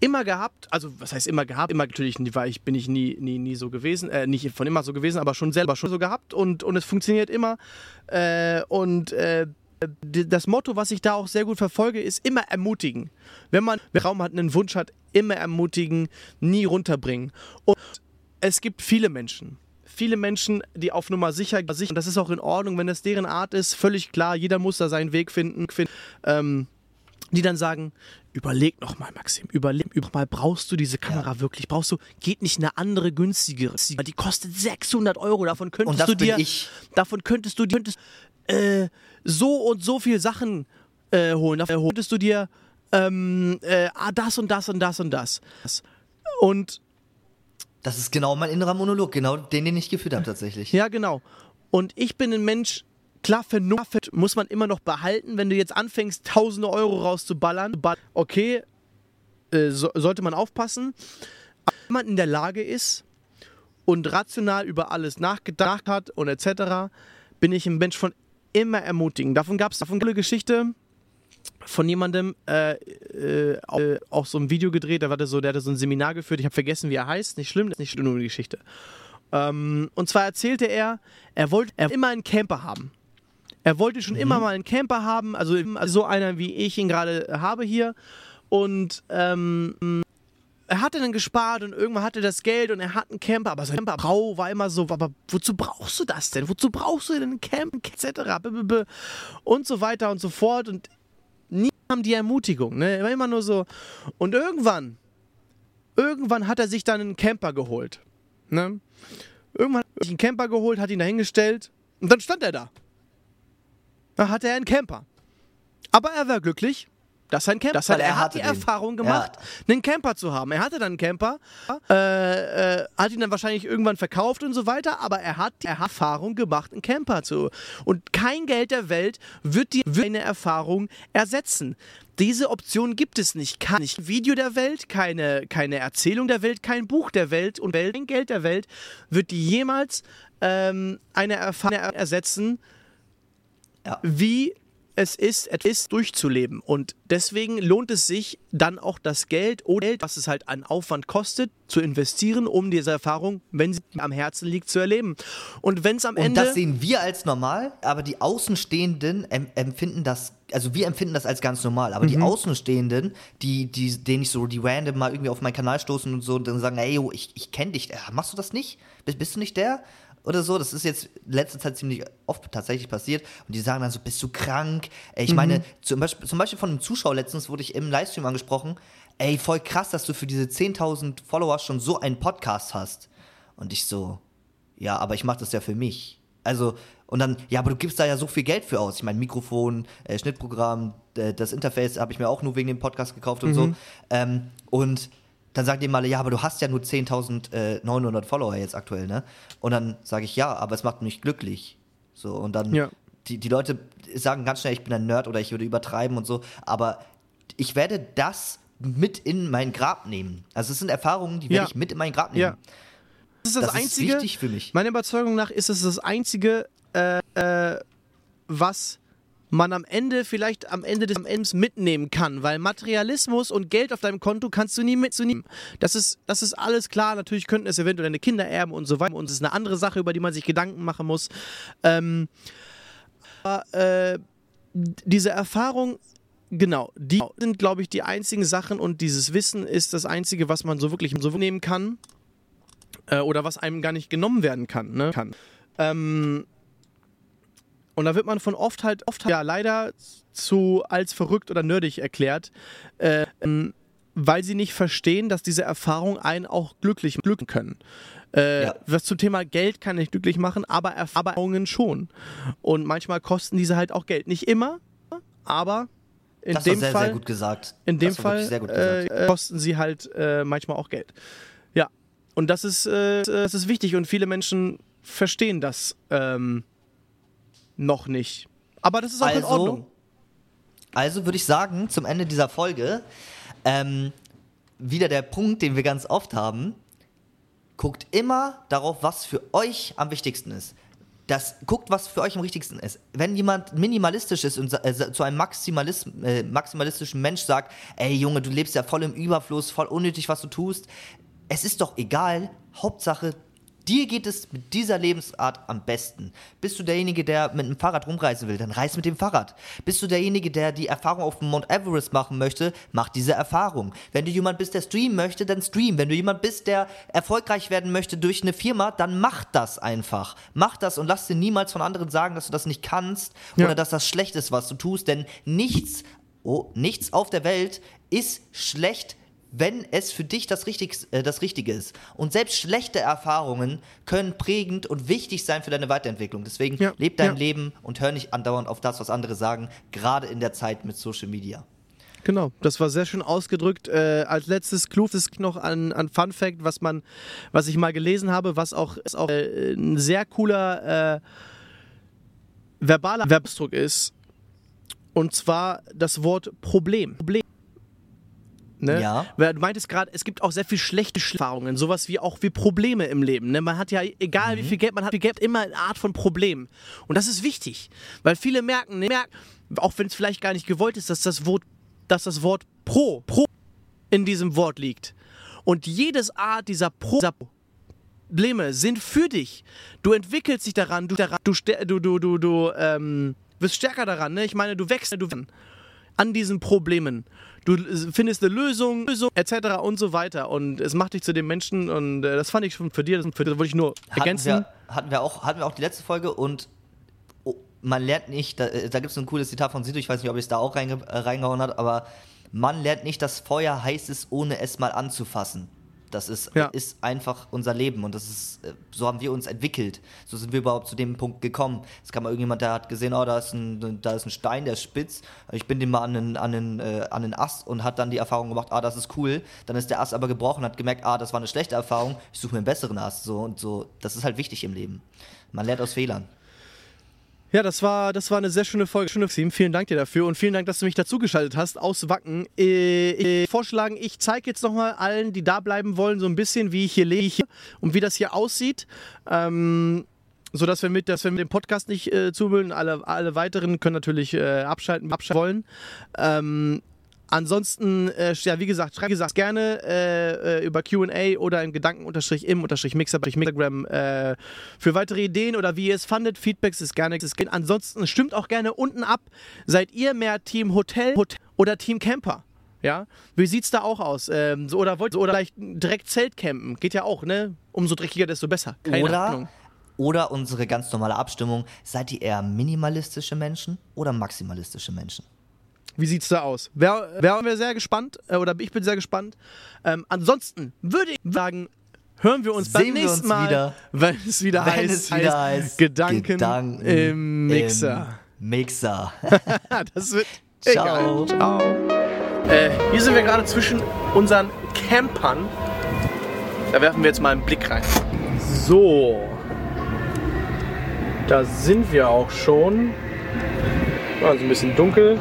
immer gehabt, also was heißt immer gehabt, immer natürlich war ich, bin ich nie, nie, nie so gewesen, äh, nicht von immer so gewesen, aber schon selber schon so gehabt und, und es funktioniert immer. Äh, und äh, das Motto, was ich da auch sehr gut verfolge, ist immer ermutigen. Wenn man einen Raum hat, einen Wunsch hat, immer ermutigen, nie runterbringen. Und es gibt viele Menschen. Viele Menschen, die auf Nummer sicher sicher, und das ist auch in Ordnung, wenn das deren Art ist, völlig klar, jeder muss da seinen Weg finden, finden ähm, die dann sagen, überleg noch mal, Maxim, überleg überleg mal, brauchst du diese Kamera wirklich? Brauchst du, geht nicht eine andere günstigere? Die kostet 600 Euro, davon könntest du dir, davon könntest du dir könntest, äh, so und so viel Sachen äh, holen. Davon könntest du dir ähm, äh, ah, das und das und das und das. Und Das ist genau mein innerer Monolog, genau den, den ich geführt habe tatsächlich. Ja, genau. Und ich bin ein Mensch, Klar, für Nuffet muss man immer noch behalten, wenn du jetzt anfängst, tausende Euro rauszuballern. Okay, äh, so, sollte man aufpassen. Aber wenn man in der Lage ist und rational über alles nachgedacht hat und etc., bin ich ein Mensch von immer ermutigen. Davon gab es davon eine Geschichte von jemandem äh, äh, auch so ein Video gedreht, der hatte so, der hatte so ein Seminar geführt, ich habe vergessen, wie er heißt, nicht schlimm, das ist nicht schlimm, nur eine Geschichte. Ähm, und zwar erzählte er, er wollte er immer einen Camper haben. Er wollte schon mhm. immer mal einen Camper haben, also, also so einer, wie ich ihn gerade habe hier. Und ähm, er hatte dann gespart und irgendwann hatte das Geld und er hat einen Camper, aber sein Camperbrau war immer so, aber wozu brauchst du das denn? Wozu brauchst du denn einen Camper, etc. Und so weiter und so fort. Und nie kam die Ermutigung, ne? Er war immer nur so. Und irgendwann, irgendwann hat er sich dann einen Camper geholt. Ne? Irgendwann hat er sich einen Camper geholt, hat ihn da hingestellt und dann stand er da. Da hatte er einen Camper. Aber er war glücklich, dass er ein Camper, das hat, er, er hat die den. Erfahrung gemacht, ja. einen Camper zu haben. Er hatte dann einen Camper, äh, äh, hat ihn dann wahrscheinlich irgendwann verkauft und so weiter, aber er hat die Erfahrung gemacht, einen Camper zu. Und kein Geld der Welt wird die wird eine Erfahrung ersetzen. Diese Option gibt es nicht. Kein Video der Welt, keine, keine Erzählung der Welt, kein Buch der Welt und kein Geld der Welt wird die jemals ähm, eine Erfahrung ersetzen, ja. wie es ist, es durchzuleben. Und deswegen lohnt es sich dann auch das Geld oder Geld, was es halt an Aufwand kostet, zu investieren, um diese Erfahrung, wenn sie am Herzen liegt, zu erleben. Und wenn es am Ende. Und das sehen wir als normal, aber die Außenstehenden empfinden das, also wir empfinden das als ganz normal, aber mhm. die Außenstehenden, die, die, denen ich so die random mal irgendwie auf meinen Kanal stoßen und so und dann sagen, ey, yo, ich, ich kenne dich, machst du das nicht? Bist, bist du nicht der? Oder so. Das ist jetzt letzte Zeit ziemlich oft tatsächlich passiert. Und die sagen dann so, bist du krank? Ey, ich mhm. meine, zum Beispiel, zum Beispiel von einem Zuschauer letztens wurde ich im Livestream angesprochen, ey, voll krass, dass du für diese 10.000 Follower schon so einen Podcast hast. Und ich so, ja, aber ich mache das ja für mich. Also, und dann, ja, aber du gibst da ja so viel Geld für aus. Ich meine, Mikrofon, äh, Schnittprogramm, äh, das Interface habe ich mir auch nur wegen dem Podcast gekauft und mhm. so. Ähm, und dann sagt jemand, ja, aber du hast ja nur 10.900 äh, Follower jetzt aktuell, ne? Und dann sage ich, ja, aber es macht mich glücklich. So, und dann, ja. die, die Leute sagen ganz schnell, ich bin ein Nerd oder ich würde übertreiben und so, aber ich werde das mit in mein Grab nehmen. Also es sind Erfahrungen, die werde ja. ich mit in mein Grab nehmen. Ja. Das ist das, das Einzige, ist wichtig für mich. Meiner Überzeugung nach ist es das Einzige, äh, äh, was man am Ende vielleicht am Ende des Endes mitnehmen kann, weil Materialismus und Geld auf deinem Konto kannst du nie mitnehmen. Das ist, das ist alles klar. Natürlich könnten es eventuell deine Kinder erben und so weiter. Und es ist eine andere Sache, über die man sich Gedanken machen muss. Ähm, aber, äh, diese Erfahrung Genau, die sind, glaube ich, die einzigen Sachen und dieses Wissen ist das Einzige, was man so wirklich so nehmen kann äh, oder was einem gar nicht genommen werden kann. Ne? kann. Ähm, und da wird man von oft halt, oft ja leider zu als verrückt oder nerdig erklärt, äh, weil sie nicht verstehen, dass diese Erfahrungen einen auch glücklich glücken können. Äh, ja. Was zum Thema Geld kann nicht glücklich machen, aber Erfahrungen schon. Und manchmal kosten diese halt auch Geld. Nicht immer, aber in das dem sehr, Fall, sehr gut gesagt. In dem Fall äh, kosten sie halt äh, manchmal auch Geld. Ja, und das ist, äh, das ist wichtig und viele Menschen verstehen das ähm, noch nicht. Aber das ist auch also, in Ordnung. Also würde ich sagen, zum Ende dieser Folge, ähm, wieder der Punkt, den wir ganz oft haben. Guckt immer darauf, was für euch am wichtigsten ist. Das, guckt, was für euch am wichtigsten ist. Wenn jemand minimalistisch ist und äh, zu einem Maximalist, äh, maximalistischen Mensch sagt, ey Junge, du lebst ja voll im Überfluss, voll unnötig, was du tust, es ist doch egal. Hauptsache, Dir geht es mit dieser Lebensart am besten. Bist du derjenige, der mit dem Fahrrad rumreisen will, dann reis mit dem Fahrrad. Bist du derjenige, der die Erfahrung auf dem Mount Everest machen möchte, mach diese Erfahrung. Wenn du jemand bist, der streamen möchte, dann stream. Wenn du jemand bist, der erfolgreich werden möchte durch eine Firma, dann mach das einfach. Mach das und lass dir niemals von anderen sagen, dass du das nicht kannst ja. oder dass das schlecht ist, was du tust, denn nichts, oh, nichts auf der Welt ist schlecht wenn es für dich das, Richtig, äh, das Richtige ist. Und selbst schlechte Erfahrungen können prägend und wichtig sein für deine Weiterentwicklung. Deswegen ja, leb dein ja. Leben und hör nicht andauernd auf das, was andere sagen, gerade in der Zeit mit Social Media. Genau, das war sehr schön ausgedrückt. Äh, als letztes Kluftes noch an, an Fun Fact, was man, was ich mal gelesen habe, was auch ist auch äh, ein sehr cooler äh, verbaler Verbsdruck ist. Und zwar das Wort Problem. Problem. Ne? Ja. Weil Du meintest gerade, es gibt auch sehr viel schlechte Erfahrungen, sowas wie auch wie Probleme im Leben. Ne? Man hat ja, egal wie viel Geld man hat, viel Geld immer eine Art von Problem. Und das ist wichtig, weil viele merken, ne, merken auch wenn es vielleicht gar nicht gewollt ist, dass das Wort, dass das Wort Pro, Pro in diesem Wort liegt. Und jedes Art dieser Pro, dieser Probleme sind für dich. Du entwickelst dich daran, du, daran, du, du, du, du, du ähm, wirst stärker daran. Ne? Ich meine, du wächst du an diesen Problemen. Du äh, findest eine Lösung, Lösung etc. und so weiter. Und es macht dich zu dem Menschen. Und äh, das fand ich schon für dir, das, für das wollte ich nur Hatten ergänzen. wir, hatten, wir auch, hatten wir auch die letzte Folge und oh, man lernt nicht, da, äh, da gibt es ein cooles Zitat von Sido, ich weiß nicht, ob ich es da auch reinge, äh, reingehauen hat, aber man lernt nicht, dass Feuer heiß ist, ohne es mal anzufassen. Das ist, Ja. ist einfach unser Leben und das ist, äh, so haben wir uns entwickelt. So sind wir überhaupt zu dem Punkt gekommen. Es kam mal irgendjemand, der hat gesehen, oh, da ist ein, da ist ein Stein, der ist spitz. Ich bin dem mal an den, an, den, äh, an den Ast und hat dann die Erfahrung gemacht, ah, das ist cool. Dann ist der Ast aber gebrochen, hat gemerkt, ah, das war eine schlechte Erfahrung. Ich suche mir einen besseren Ast. So und so. Das ist halt wichtig im Leben. Man lernt aus Fehlern. Ja, das war, das war eine sehr schöne Folge. Schöne Team. Vielen Dank dir dafür und vielen Dank, dass du mich dazugeschaltet hast aus Wacken. Äh, ich vorschlagen, ich zeige jetzt nochmal allen, die da bleiben wollen, so ein bisschen, wie ich hier lebe und wie das hier aussieht. Ähm, so dass wir mit, dass wir mit dem Podcast nicht äh, zumüllen. Alle, alle weiteren können natürlich äh, abschalten, abschalten wollen. Ähm, Ansonsten, äh, ja, wie gesagt, schreibt gesagt, gerne äh, äh, über QA oder im Gedanken-im-Mixer bei Instagram äh, für weitere Ideen oder wie ihr es fandet. Feedbacks ist gerne. Ist, gerne. ansonsten stimmt auch gerne unten ab. Seid ihr mehr Team Hotel, Hotel oder Team Camper? Ja, wie sieht's da auch aus? Ähm, so, oder wollt oder vielleicht direkt Zelt campen? Geht ja auch, ne? Umso dreckiger, desto besser. Keine oder, Ahnung. oder unsere ganz normale Abstimmung. Seid ihr eher minimalistische Menschen oder maximalistische Menschen? Wie sieht's da aus? Wäre wär wir sehr gespannt, äh, oder ich bin sehr gespannt. Ähm, ansonsten würde ich sagen, hören wir uns beim Sehen wir nächsten uns Mal, wieder. wenn es wieder, Wenn heißt, es wieder heißt, Gedanken, Gedanken im Mixer. Im Mixer. das wird Ciao. egal. Ciao. Äh, hier sind wir gerade zwischen unseren Campern. Da werfen wir jetzt mal einen Blick rein. So. Da sind wir auch schon. Also ein bisschen dunkel.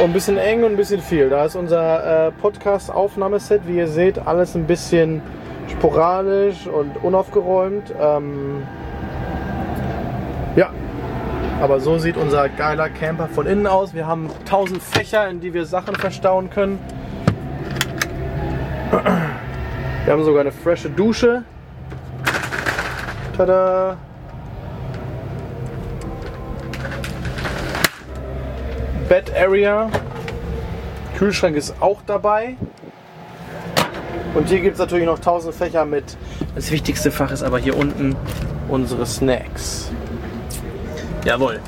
Und ein bisschen eng und ein bisschen viel. Da ist unser äh, Podcast-Aufnahmeset. Wie ihr seht, alles ein bisschen sporadisch und unaufgeräumt. Ähm, ja, aber so sieht unser geiler Camper von innen aus. Wir haben 1000 Fächer, in die wir Sachen verstauen können. Wir haben sogar eine frische Dusche. Tada! Bed Area. Kühlschrank ist auch dabei. Und hier gibt es natürlich noch 1000 Fächer mit. Das wichtigste Fach ist aber hier unten unsere Snacks. Jawohl.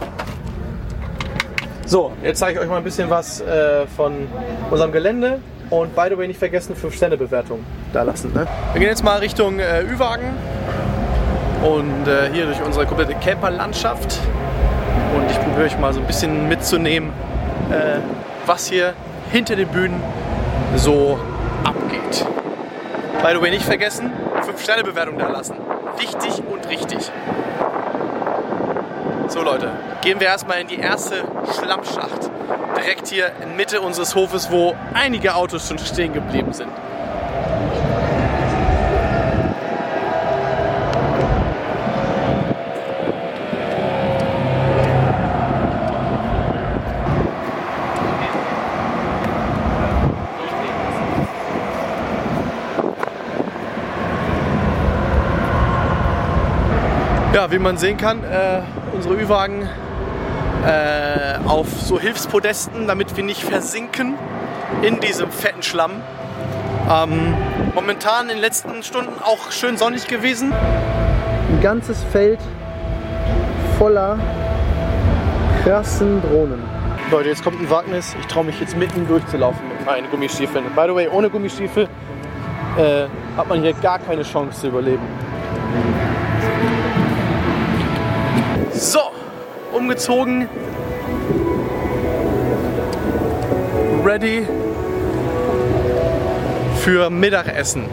So, jetzt zeige ich euch mal ein bisschen was äh, von unserem Gelände. Und by the way, nicht vergessen, 5-Sterne-Bewertung da lassen. Ne? Wir gehen jetzt mal Richtung äh, Ü-Wagen. Und äh, hier durch unsere komplette Camperlandschaft. Und ich probiere euch mal so ein bisschen mitzunehmen, äh, was hier hinter den Bühnen so abgeht. By the way, nicht vergessen, 5-Sterne-Bewertung da lassen. Wichtig und richtig. So Leute, gehen wir erstmal in die erste Schlammschacht. Direkt hier in Mitte unseres Hofes, wo einige Autos schon stehen geblieben sind. Ja, wie man sehen kann, äh, unsere Ü-Wagen äh, auf so Hilfspodesten, damit wir nicht versinken in diesem fetten Schlamm. Ähm, momentan in den letzten Stunden auch schön sonnig gewesen. Ein ganzes Feld voller krassen Drohnen. Leute, jetzt kommt ein Wagnis. Ich traue mich jetzt mitten durchzulaufen mit meinen Gummistiefeln. By the way, ohne Gummistiefel äh, hat man hier gar keine Chance zu überleben. Umgezogen. Ready für Mittagessen.